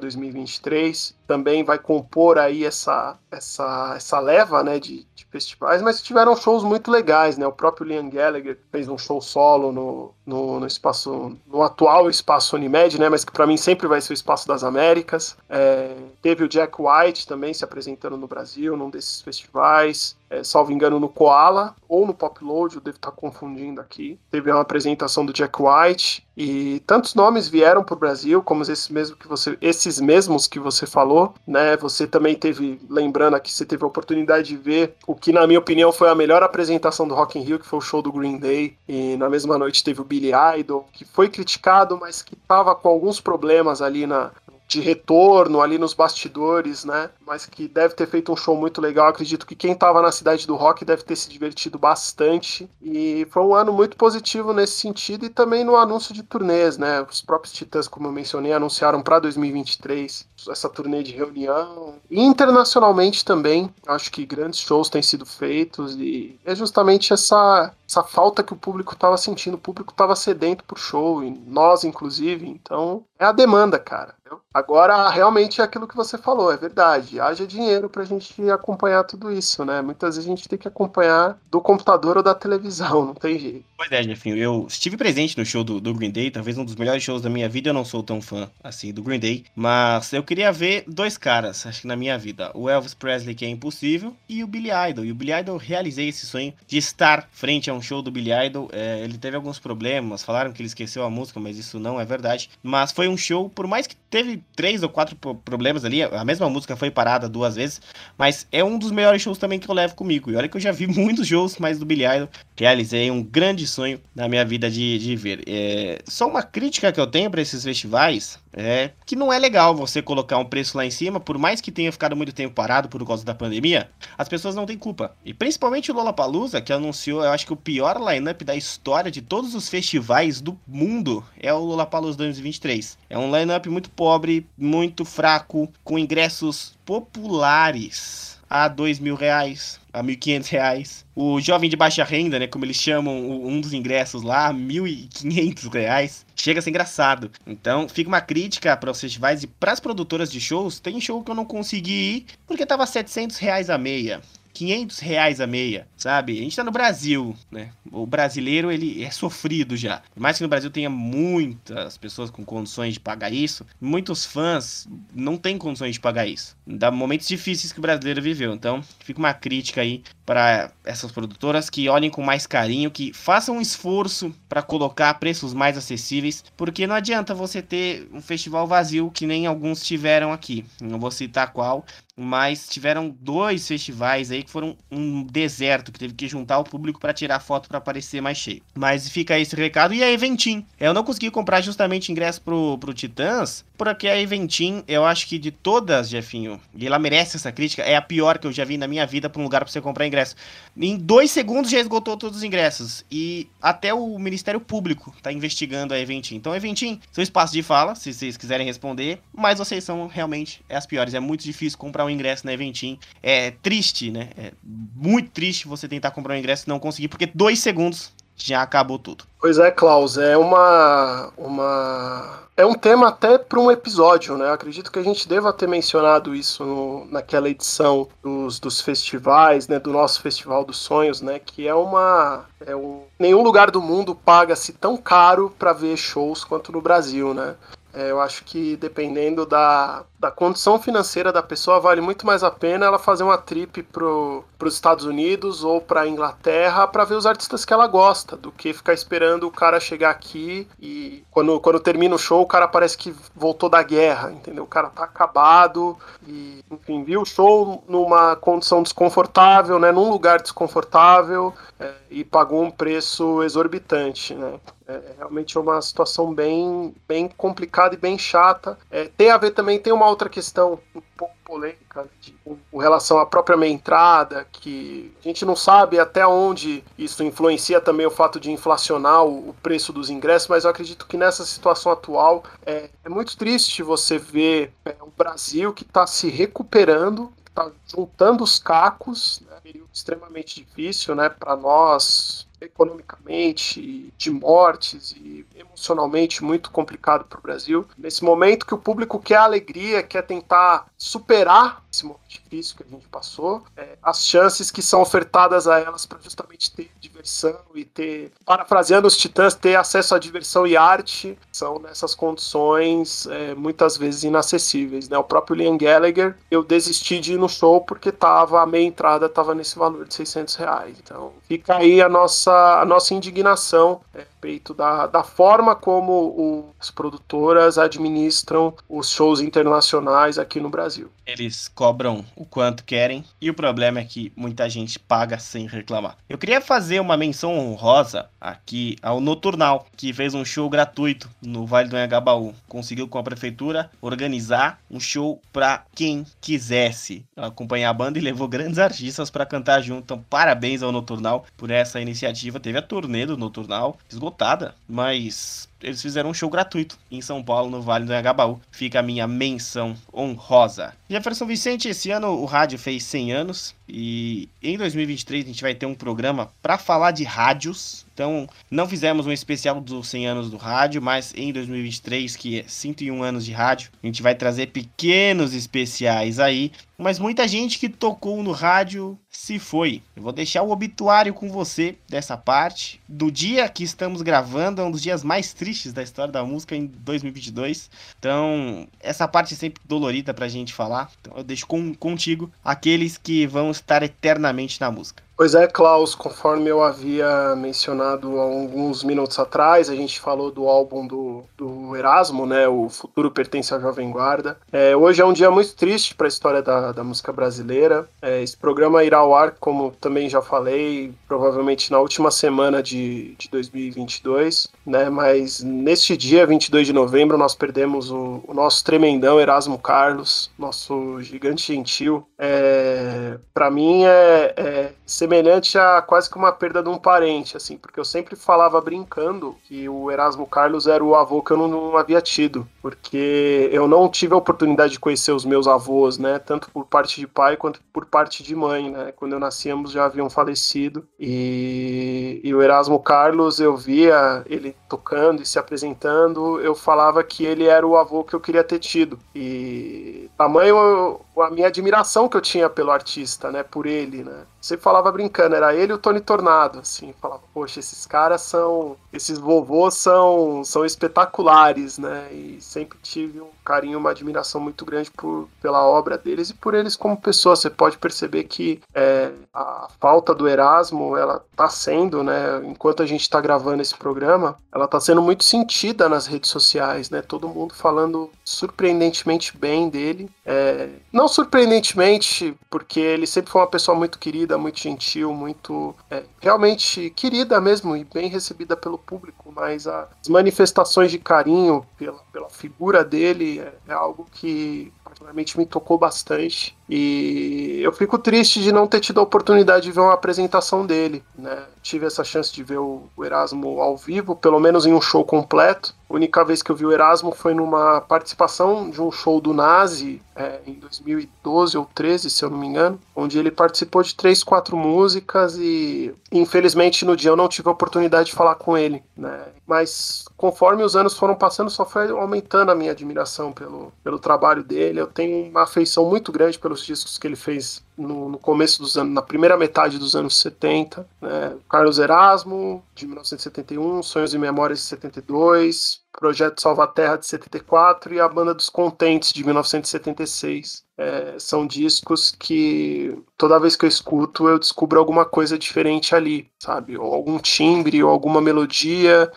2023. Também vai compor aí essa, essa, essa leva, né, de, de, festivais. Mas tiveram shows muito legais, né? O próprio Liam Gallagher fez um show solo no, no, no espaço, no atual espaço Unimed, né? Mas que para mim sempre vai ser o espaço das Américas. É, teve o Jack White também se apresentando no Brasil, num desses festivais é, salvo engano, no Koala ou no Pop Load, eu devo estar confundindo aqui. Teve uma apresentação do Jack White e tantos nomes vieram para o Brasil, como esses mesmos que você, esses mesmos que você falou, né? Você também teve, lembrando aqui, você teve a oportunidade de ver o que, na minha opinião, foi a melhor apresentação do Rock in Rio, que foi o show do Green Day. E na mesma noite teve o Billy Idol, que foi criticado, mas que estava com alguns problemas ali na, de retorno ali nos bastidores, né? Mas que deve ter feito um show muito legal. Acredito que quem estava na cidade do rock deve ter se divertido bastante. E foi um ano muito positivo nesse sentido e também no anúncio de turnês, né? Os próprios Titãs, como eu mencionei, anunciaram para 2023 essa turnê de reunião. E internacionalmente também, acho que grandes shows têm sido feitos e é justamente essa essa falta que o público estava sentindo. O público estava sedento por show, nós, inclusive. Então, é a demanda, cara. Agora, realmente é aquilo que você falou, é verdade. Haja dinheiro para a gente acompanhar tudo isso, né? Muitas vezes a gente tem que acompanhar do computador ou da televisão, não tem jeito. Pois é, Jefinho, eu estive presente no show do, do, Green Day, talvez um dos melhores shows da minha vida. Eu não sou tão fã assim do Green Day, mas eu queria ver dois caras, acho que na minha vida: o Elvis Presley, que é impossível, e o Billy Idol. E o Billy Idol, realizei esse sonho de estar frente a um show do Billy Idol. É, ele teve alguns problemas, falaram que ele esqueceu a música, mas isso não é verdade. Mas foi um show, por mais que teve três ou quatro problemas ali. A mesma música foi parada duas vezes, mas é um dos melhores shows também que eu levo comigo. E olha que eu já vi muitos shows, mas do Billy Idol realizei um grande sonho na minha vida de, de ver. É, só uma crítica que eu tenho para esses festivais é que não é legal você colocar um preço lá em cima, por mais que tenha ficado muito tempo parado por causa da pandemia, as pessoas não têm culpa. E principalmente o Lollapalooza, que anunciou, eu acho que o pior lineup da história de todos os festivais do mundo é o Lollapalooza 2023. É um lineup muito pobre, muito fraco, com ingressos populares a dois mil reais, a mil quinhentos reais. O jovem de baixa renda, né, como eles chamam um dos ingressos lá, mil e quinhentos reais. Chega a ser engraçado. Então, fica uma crítica para os festivais e para as produtoras de shows. Tem show que eu não consegui ir porque tava 700 reais a meia. 500 reais a meia, sabe? A gente tá no Brasil, né? O brasileiro, ele é sofrido já. Por mais que no Brasil tenha muitas pessoas com condições de pagar isso, muitos fãs não têm condições de pagar isso. Dá momentos difíceis que o brasileiro viveu. Então, fica uma crítica aí para essas produtoras que olhem com mais carinho, que façam um esforço para colocar preços mais acessíveis, porque não adianta você ter um festival vazio que nem alguns tiveram aqui. Não vou citar qual, mas tiveram dois festivais aí que foram um deserto, que teve que juntar o público para tirar foto para parecer mais cheio. Mas fica esse recado. E a Eventim. Eu não consegui comprar justamente ingresso pro, pro Titãs, porque a Eventim, eu acho que de todas, Jefinho, e ela merece essa crítica, é a pior que eu já vi na minha vida para um lugar para você comprar ingresso. Em dois segundos já esgotou todos os ingressos. E até o Ministério Público tá investigando a Eventim. Então, Eventim, seu espaço de fala, se vocês quiserem responder, mas vocês são realmente as piores. É muito difícil comprar um ingresso na Eventim. É triste, né? É muito triste você tentar comprar um ingresso e não conseguir, porque dois segundos já acabou tudo. Pois é, Klaus, é uma. uma... É um tema até para um episódio, né? Eu acredito que a gente deva ter mencionado isso no, naquela edição dos, dos festivais, né? Do nosso Festival dos Sonhos, né? Que é uma. É um... Nenhum lugar do mundo paga-se tão caro para ver shows quanto no Brasil, né? É, eu acho que dependendo da, da condição financeira da pessoa, vale muito mais a pena ela fazer uma trip para os Estados Unidos ou para Inglaterra para ver os artistas que ela gosta, do que ficar esperando o cara chegar aqui e quando, quando termina o show o cara parece que voltou da guerra, entendeu? O cara tá acabado e, enfim, viu o show numa condição desconfortável, né, num lugar desconfortável é, e pagou um preço exorbitante, né? É, é realmente uma situação bem, bem complicada e bem chata. É, tem a ver também, tem uma outra questão um pouco polêmica de, com, relação à própria minha entrada, que a gente não sabe até onde isso influencia também o fato de inflacionar o, o preço dos ingressos, mas eu acredito que nessa situação atual é, é muito triste você ver é, o Brasil que está se recuperando, está juntando os cacos, né, período extremamente difícil né, para nós economicamente, de mortes e emocionalmente muito complicado para o Brasil. Nesse momento que o público quer alegria, quer tentar superar esse momento difícil que a gente passou, é, as chances que são ofertadas a elas para justamente ter diversão e ter, parafraseando os titãs, ter acesso à diversão e arte, são nessas condições é, muitas vezes inacessíveis. Né? O próprio Liam Gallagher, eu desisti de ir no show porque tava, a meia entrada estava nesse valor de 600 reais. Então fica aí a nossa, a nossa indignação é, respeito da, da forma como o, as produtoras administram os shows internacionais aqui no Brasil. Eles cobram o quanto querem e o problema é que muita gente paga sem reclamar. Eu queria fazer uma menção honrosa aqui ao Noturnal, que fez um show gratuito no Vale do Anhangabaú. Conseguiu com a prefeitura organizar um show para quem quisesse acompanhar a banda e levou grandes artistas para cantar junto. Então, parabéns ao Noturnal por essa iniciativa. Teve a turnê do Noturnal esgotada, mas eles fizeram um show gratuito em São Paulo, no Vale do Anhangabaú. Fica a minha menção honrosa. Jefferson Vicente, esse ano o rádio fez 100 anos e em 2023 a gente vai ter um programa para falar de rádios. Então, não fizemos um especial dos 100 anos do rádio, mas em 2023, que é 101 anos de rádio, a gente vai trazer pequenos especiais aí. Mas muita gente que tocou no rádio se foi. Eu vou deixar o obituário com você dessa parte. Do dia que estamos gravando, é um dos dias mais tristes da história da música em 2022. Então, essa parte é sempre dolorida pra gente falar. Então, eu deixo com, contigo aqueles que vão estar eternamente na música. Pois é, Klaus, conforme eu havia mencionado alguns minutos atrás, a gente falou do álbum do, do Erasmo, né? O Futuro Pertence à Jovem Guarda. É, hoje é um dia muito triste para a história da, da música brasileira. É, esse programa irá ao ar, como também já falei, provavelmente na última semana de, de 2022, né? Mas neste dia, 22 de novembro, nós perdemos o, o nosso tremendão Erasmo Carlos, nosso gigante gentil. É, para mim é, é semelhante a quase que uma perda de um parente, assim, porque eu sempre falava brincando que o Erasmo Carlos era o avô que eu não, não havia tido, porque eu não tive a oportunidade de conhecer os meus avós, né, tanto por parte de pai quanto por parte de mãe, né, quando eu nasci ambos já haviam falecido, e, e o Erasmo Carlos eu via ele tocando e se apresentando, eu falava que ele era o avô que eu queria ter tido, e tamanho a minha admiração que eu tinha pelo artista, né, por ele, né, sempre falava brincando, era ele e o Tony Tornado, assim, falava, poxa, esses caras são, esses vovôs são, são espetaculares, né, e sempre tive um carinho, uma admiração muito grande por, pela obra deles e por eles como pessoas, você pode perceber que é, a falta do Erasmo, ela tá sendo, né, enquanto a gente está gravando esse programa, ela tá sendo muito sentida nas redes sociais, né, todo mundo falando surpreendentemente bem dele, é, não surpreendentemente, porque ele sempre foi uma pessoa muito querida, muito gentil, muito é, realmente querida mesmo e bem recebida pelo público, mas as manifestações de carinho pela, pela figura dele é, é algo que particularmente me tocou bastante. E eu fico triste de não ter tido a oportunidade de ver uma apresentação dele. Né? Tive essa chance de ver o Erasmo ao vivo, pelo menos em um show completo. A única vez que eu vi o Erasmo foi numa participação de um show do Nazi é, em 2012 ou 13, se eu não me engano, onde ele participou de três, quatro músicas e infelizmente no dia eu não tive a oportunidade de falar com ele. Né? Mas conforme os anos foram passando, só foi aumentando a minha admiração pelo, pelo trabalho dele. Eu tenho uma afeição muito grande pelos discos que ele fez no, no começo dos anos, na primeira metade dos anos 70. Né? Carlos Erasmo, de 1971, Sonhos e Memórias de 72, Projeto Salva Terra de 74 e a Banda dos Contentes de 1976. É, são discos que toda vez que eu escuto eu descubro alguma coisa diferente ali, sabe? Ou algum timbre, ou alguma melodia,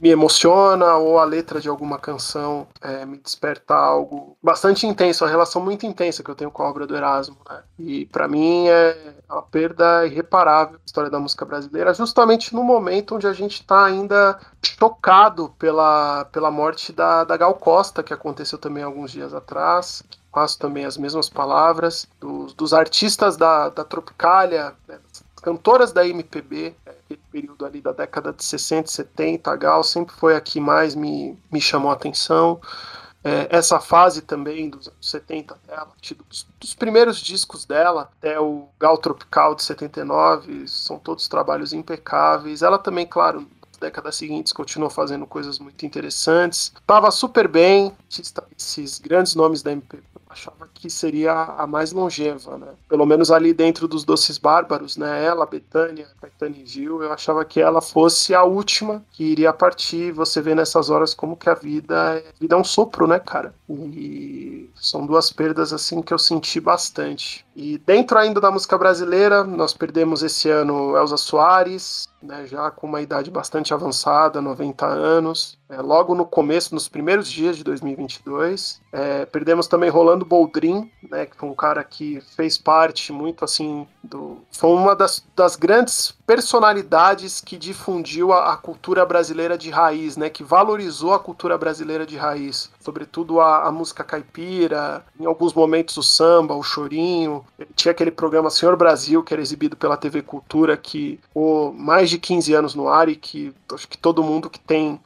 me emociona ou a letra de alguma canção é, me desperta algo bastante intenso, uma relação muito intensa que eu tenho com a obra do Erasmo. Né? E para mim é uma perda irreparável a história da música brasileira, justamente no momento onde a gente está ainda chocado pela, pela morte da, da Gal Costa, que aconteceu também alguns dias atrás. Passo também as mesmas palavras dos, dos artistas da, da Tropicália, né, cantoras da MPB, período ali da década de 60 e 70, a Gal sempre foi a que mais me, me chamou a atenção. É, essa fase também dos anos 70 dela, dos, dos, primeiros discos dela até o Gal Tropical de 79, são todos trabalhos impecáveis. Ela também, claro, nas décadas seguintes continuou fazendo coisas muito interessantes. Tava super bem, esses grandes nomes da MPB achava que seria a mais longeva, né? Pelo menos ali dentro dos Doces Bárbaros, né? Ela, Betânia, Caetano Gil, eu achava que ela fosse a última que iria partir. Você vê nessas horas como que a vida é, a vida é um sopro, né, cara? E são duas perdas assim que eu senti bastante. E dentro ainda da música brasileira, nós perdemos esse ano Elza Soares, né, já com uma idade bastante avançada, 90 anos, é, logo no começo, nos primeiros dias de 2022. É, perdemos também Rolando Boldrin, né, que foi um cara que fez parte muito assim do. Foi uma das, das grandes personalidades que difundiu a, a, cultura brasileira de raiz, né, que valorizou a cultura brasileira de raiz, sobretudo a, a música caipira, em alguns momentos o samba, o chorinho. Tinha aquele programa Senhor Brasil, que era exibido pela TV Cultura, que ficou mais de 15 anos no ar e que acho que todo mundo que tem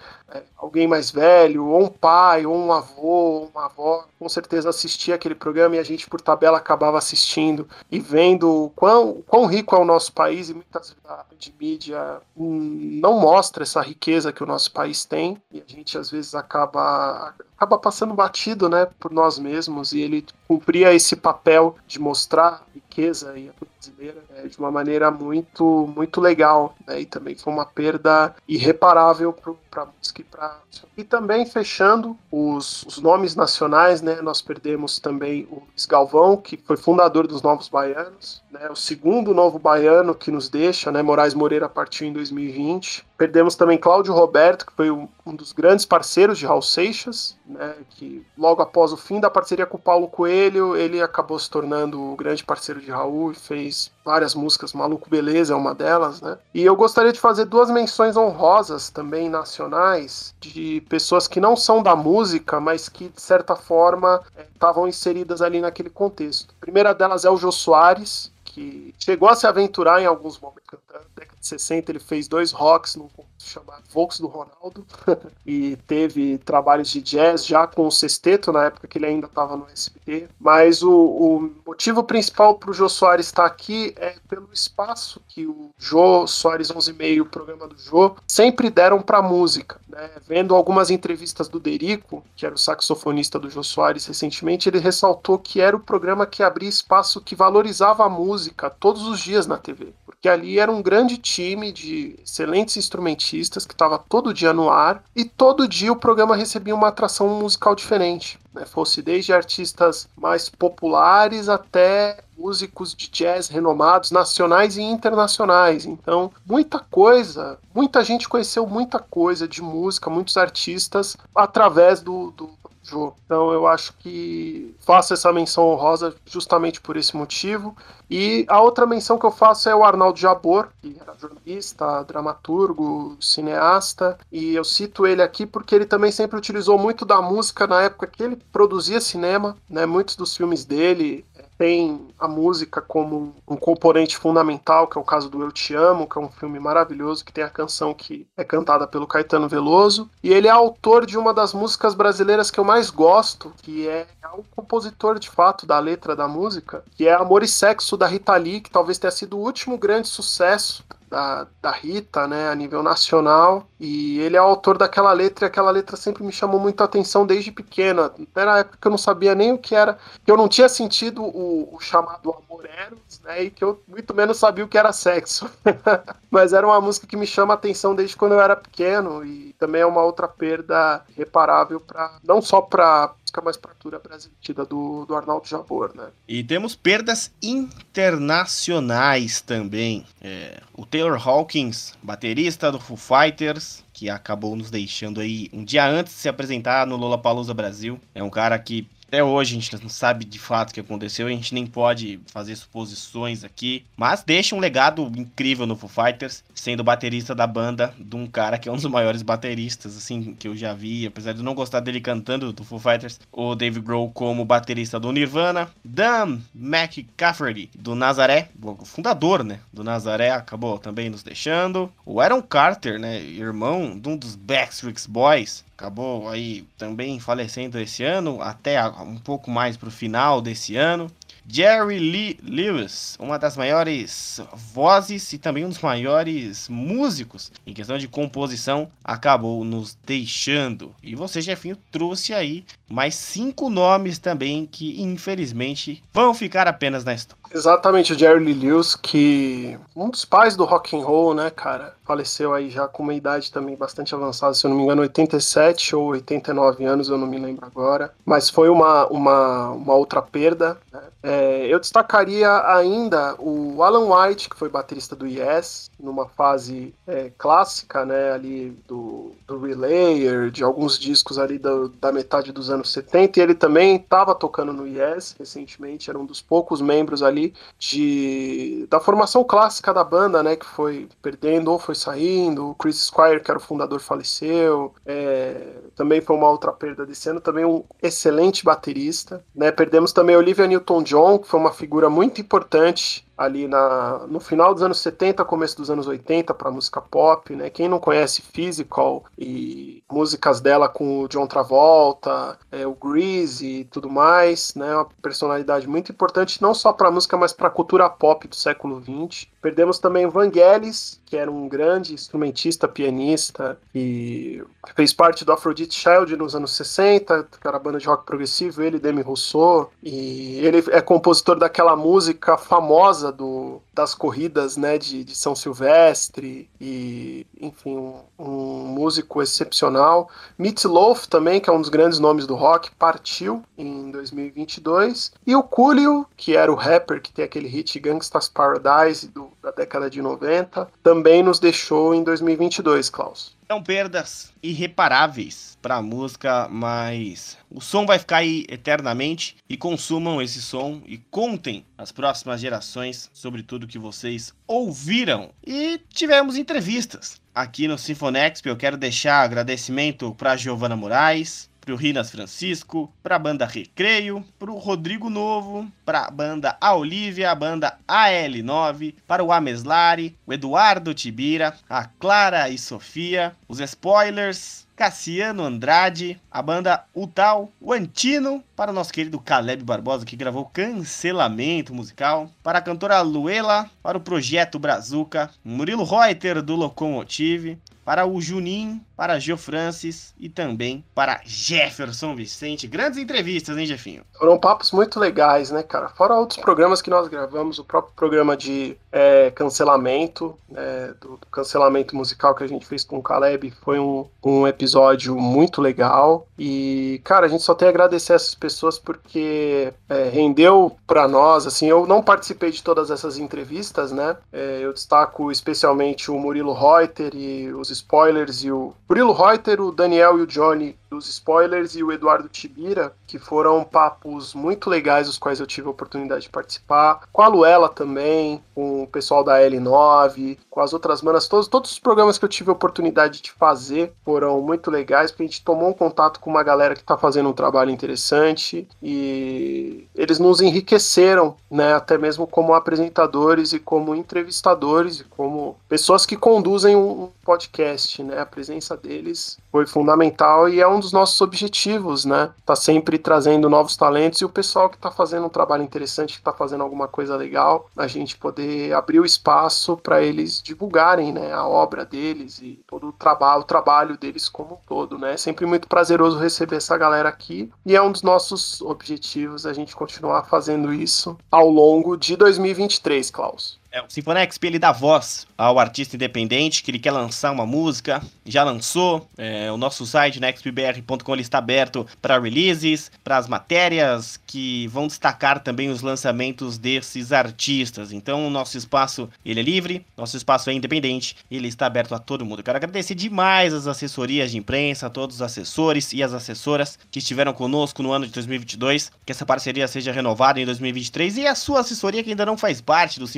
alguém mais velho, ou um pai, ou um avô, ou uma avó, com certeza assistia aquele programa e a gente, por tabela, acabava assistindo e vendo quão, quão rico é o nosso país e muitas vezes a mídia não mostra essa riqueza que o nosso país tem e a gente às vezes acaba acaba passando batido, né, por nós mesmos e ele cumpria esse papel de mostrar a riqueza e a brasileira é, de uma maneira muito muito legal, né, e também foi uma perda irreparável para a música para e também fechando os, os, nomes nacionais, né, nós perdemos também o Luiz Galvão, que foi fundador dos Novos Baianos, né, o segundo novo baiano que nos deixa, né, Moraes Moreira partiu em 2020. Perdemos também Cláudio Roberto, que foi um, dos grandes parceiros de Raul Seixas, né, que logo após o fim da parceria com o Paulo Coelho, ele acabou se tornando o grande parceiro de Raul e fez várias músicas, Maluco Beleza é uma delas, né? E eu gostaria de fazer duas menções honrosas também nacionais de pessoas que não são da música, mas que de certa forma estavam inseridas ali naquele contexto. A primeira delas é o Jô Soares, que chegou a se aventurar em alguns momentos cantando. Na década de 60 ele fez dois rocks num chamado Volks do Ronaldo e teve trabalhos de jazz já com o sexteto na época que ele ainda estava no SBT. Mas o, o motivo principal para o Jô Soares estar aqui é pelo espaço que o Jô Soares 11,5 o programa do Jô sempre deram para música. Né? Vendo algumas entrevistas do Derico, que era o saxofonista do Jô Soares recentemente, ele ressaltou que era o programa que abria espaço que valorizava a música todos os dias na TV. Porque ali era um grande time de excelentes instrumentistas que estava todo dia no ar e todo dia o programa recebia uma atração musical diferente. Né? Fosse desde artistas mais populares até músicos de jazz renomados, nacionais e internacionais. Então, muita coisa, muita gente conheceu muita coisa de música, muitos artistas através do, do Jô. Então eu acho que faço essa menção honrosa justamente por esse motivo. E a outra menção que eu faço é o Arnaldo Jabor, que era jornalista, dramaturgo, cineasta, e eu cito ele aqui porque ele também sempre utilizou muito da música na época que ele produzia cinema, né? Muitos dos filmes dele tem a música como um componente fundamental, que é o caso do Eu Te Amo, que é um filme maravilhoso, que tem a canção que é cantada pelo Caetano Veloso. E ele é autor de uma das músicas brasileiras que eu mais gosto, que é, é o compositor de fato da letra da música, que é Amor e Sexo da Rita Lee, que talvez tenha sido o último grande sucesso da, da Rita, né, a nível nacional, e ele é o autor daquela letra, e aquela letra sempre me chamou muita atenção desde pequena. Era a época que eu não sabia nem o que era, que eu não tinha sentido o, o chamado amor eros, né, e que eu muito menos sabia o que era sexo. Mas era uma música que me chama a atenção desde quando eu era pequeno, e também é uma outra perda reparável para não só para música mais fratura brasileira do, do Arnaldo Jabor, né? E temos perdas internacionais também. É, o Taylor Hawkins, baterista do Foo Fighters, que acabou nos deixando aí um dia antes de se apresentar no Lollapalooza Brasil. É um cara que até hoje a gente não sabe de fato o que aconteceu, a gente nem pode fazer suposições aqui, mas deixa um legado incrível no Foo Fighters, sendo baterista da banda de um cara que é um dos maiores bateristas assim que eu já vi, apesar de não gostar dele cantando do Foo Fighters, o Dave Grohl como baterista do Nirvana, Dan McCafferty do Nazaré, o fundador, né, do Nazaré acabou também nos deixando, o Aaron Carter, né, irmão de um dos Backstreet Boys, acabou aí também falecendo esse ano, até um pouco mais para o final desse ano. Jerry Lee Lewis, uma das maiores vozes e também um dos maiores músicos em questão de composição, acabou nos deixando. E você, Jefinho, trouxe aí mais cinco nomes também que infelizmente vão ficar apenas na história. Exatamente, o Jerry Lee Lewis, que um dos pais do rock and roll, né, cara, faleceu aí já com uma idade também bastante avançada, se eu não me engano, 87 ou 89 anos, eu não me lembro agora, mas foi uma, uma, uma outra perda, né? É, eu destacaria ainda o Alan White, que foi baterista do Yes, numa fase é, clássica, né, ali do, do Relayer, de alguns discos ali do, da metade dos anos 70, e ele também estava tocando no Yes recentemente, era um dos poucos membros ali de, da formação clássica da banda, né, que foi perdendo ou foi saindo, o Chris Squire, que era o fundador, faleceu, é, também foi uma outra perda desse ano, também um excelente baterista, né, perdemos também Olivia Newton-John, que foi uma figura muito importante ali na, no final dos anos 70, começo dos anos 80 para música pop, né? Quem não conhece Physical e músicas dela com o John Travolta, é, o Grease e tudo mais, né? Uma personalidade muito importante não só para música, mas para a cultura pop do século 20. Perdemos também Vangelis, que era um grande instrumentista, pianista, e fez parte do Aphrodite Child nos anos 60, que era a banda de rock progressivo, ele, Demi Rousseau, e ele é compositor daquela música famosa do, das corridas né, de, de São Silvestre, e, enfim, um, um músico excepcional. Meat Loaf também, que é um dos grandes nomes do rock, partiu em 2022, e o Coolio, que era o rapper que tem aquele hit Gangsta's Paradise do da década de 90, também nos deixou em 2022, Klaus. São perdas irreparáveis para a música, mas o som vai ficar aí eternamente e consumam esse som e contem às próximas gerações sobre tudo que vocês ouviram. E tivemos entrevistas aqui no Sinfonexp. Eu quero deixar agradecimento para Giovana Moraes, pro Rinas Francisco, pra banda Recreio, pro Rodrigo Novo, pra banda A Olivia, a banda AL9, para o Ameslari, o Eduardo Tibira, a Clara e Sofia, os Spoilers, Cassiano Andrade, a banda Utal, o Antino, para o nosso querido Caleb Barbosa, que gravou Cancelamento Musical, para a cantora Luela, para o Projeto Brazuca, Murilo Reuter, do Locomotive, para o Juninho, para Gil Francis e também para Jefferson Vicente. Grandes entrevistas, hein, Jefinho? Foram papos muito legais, né, cara? Fora outros programas que nós gravamos, o próprio programa de é, cancelamento, é, do, do, cancelamento musical que a gente fez com o Caleb, foi um, um episódio muito legal. E, cara, a gente só tem a agradecer essas pessoas porque é, rendeu para nós, assim, eu não participei de todas essas entrevistas, né? É, eu destaco especialmente o Murilo Reuter e os spoilers e o Murilo Reuter, o Daniel e o Johnny dos spoilers e o Eduardo Tibira, que foram papos muito legais, os quais eu tive a oportunidade de participar. Com a Luela também, com o pessoal da L9, com as outras manas, todos, todos os programas que eu tive a oportunidade de fazer foram muito legais, porque a gente tomou um contato com uma galera que está fazendo um trabalho interessante e eles nos enriqueceram, né, até mesmo como apresentadores e como entrevistadores e como pessoas que conduzem um podcast, né? A presença deles foi fundamental e é um dos nossos objetivos, né? Tá sempre trazendo novos talentos e o pessoal que tá fazendo um trabalho interessante, que tá fazendo alguma coisa legal, a gente poder abrir o espaço para eles divulgarem, né, a obra deles e todo o trabalho, o trabalho deles como um todo, né? É sempre muito prazeroso receber essa galera aqui e é um dos nossos objetivos a gente continuar fazendo isso ao longo de 2023, Klaus. É, o Sinfonexp ele dá voz ao artista independente que ele quer lançar uma música, já lançou. É, o nosso site, nextbr.com, está aberto para releases, para as matérias que vão destacar também os lançamentos desses artistas. Então, o nosso espaço ele é livre, nosso espaço é independente, ele está aberto a todo mundo. Quero agradecer demais as assessorias de imprensa, a todos os assessores e as assessoras que estiveram conosco no ano de 2022, que essa parceria seja renovada em 2023 e a sua assessoria que ainda não faz parte do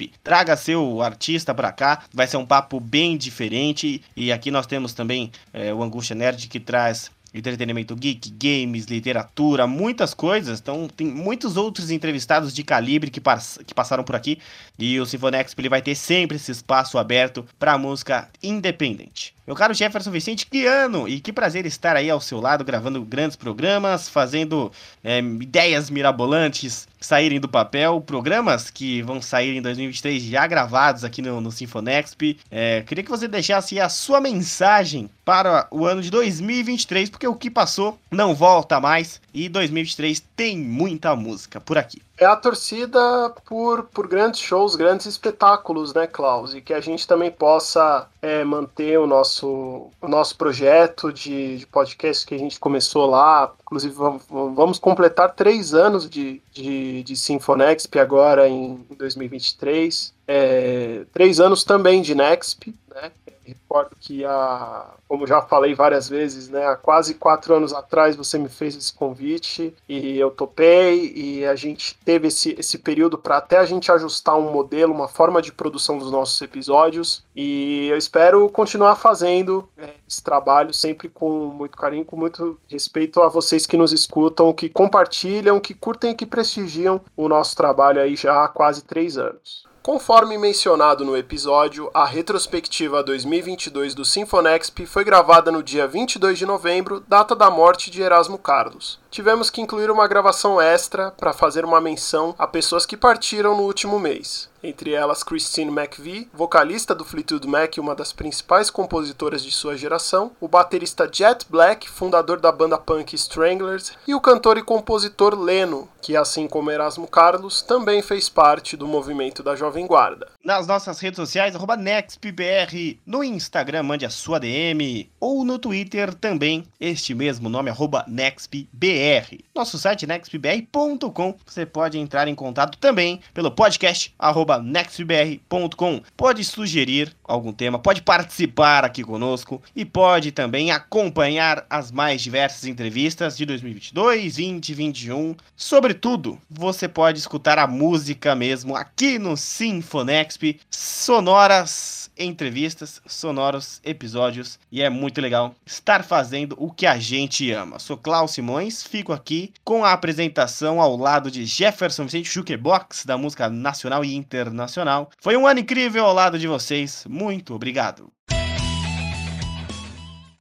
Sinfonexp Traga seu artista para cá, vai ser um papo bem diferente. E aqui nós temos também é, o Angústia Nerd que traz entretenimento geek, games, literatura, muitas coisas. Então tem muitos outros entrevistados de calibre que, pass que passaram por aqui e o Sinfonex ele vai ter sempre esse espaço aberto para música independente. Meu caro Jefferson Vicente, que ano e que prazer estar aí ao seu lado gravando grandes programas, fazendo é, ideias mirabolantes saírem do papel, programas que vão sair em 2023 já gravados aqui no, no Sinfonexp. É, queria que você deixasse a sua mensagem para o ano de 2023, porque o que passou não volta mais e 2023 tem muita música por aqui é a torcida por, por grandes shows, grandes espetáculos, né, Klaus? E que a gente também possa é, manter o nosso, o nosso projeto de, de podcast que a gente começou lá. Inclusive, vamos, completar três anos de, de, de Sinfonexp agora em 2023. É, três anos também de Nexp, né? Recordo que há, como já falei várias vezes, né, há quase quatro anos atrás você me fez esse convite e eu topei e a gente teve esse, esse período para até a gente ajustar um modelo, uma forma de produção dos nossos episódios e eu espero continuar fazendo é, esse trabalho sempre com muito carinho, com muito respeito a vocês que nos escutam, que compartilham, que curtem e que prestigiam o nosso trabalho aí já há quase três anos. Conforme mencionado no episódio, a retrospectiva 2022 do Sinfonexp foi gravada no dia 22 de novembro, data da morte de Erasmo Carlos. Tivemos que incluir uma gravação extra para fazer uma menção a pessoas que partiram no último mês entre elas Christine McVie, vocalista do Fleetwood Mac e uma das principais compositoras de sua geração, o baterista Jet Black, fundador da banda punk Stranglers, e o cantor e compositor Leno, que assim como Erasmo Carlos, também fez parte do movimento da Jovem Guarda. Nas nossas redes sociais, NextBR, no Instagram mande a sua DM, ou no Twitter também, este mesmo nome, NextBR. Nosso site nextbr.com, você pode entrar em contato também pelo podcast arroba nextbr.com. Pode sugerir algum tema, pode participar aqui conosco e pode também acompanhar as mais diversas entrevistas de 2022, 20, 21. Sobretudo, você pode escutar a música mesmo aqui no Sinfonexp, sonoras entrevistas, sonoros episódios e é muito legal estar fazendo o que a gente ama. Sou Klaus Simões, fico aqui com a apresentação ao lado de Jefferson Vicente Jukebox da música nacional e internacional. Foi um ano incrível ao lado de vocês. Muito obrigado.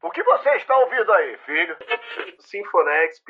O que você está ouvindo aí, filho? Sinfonexp.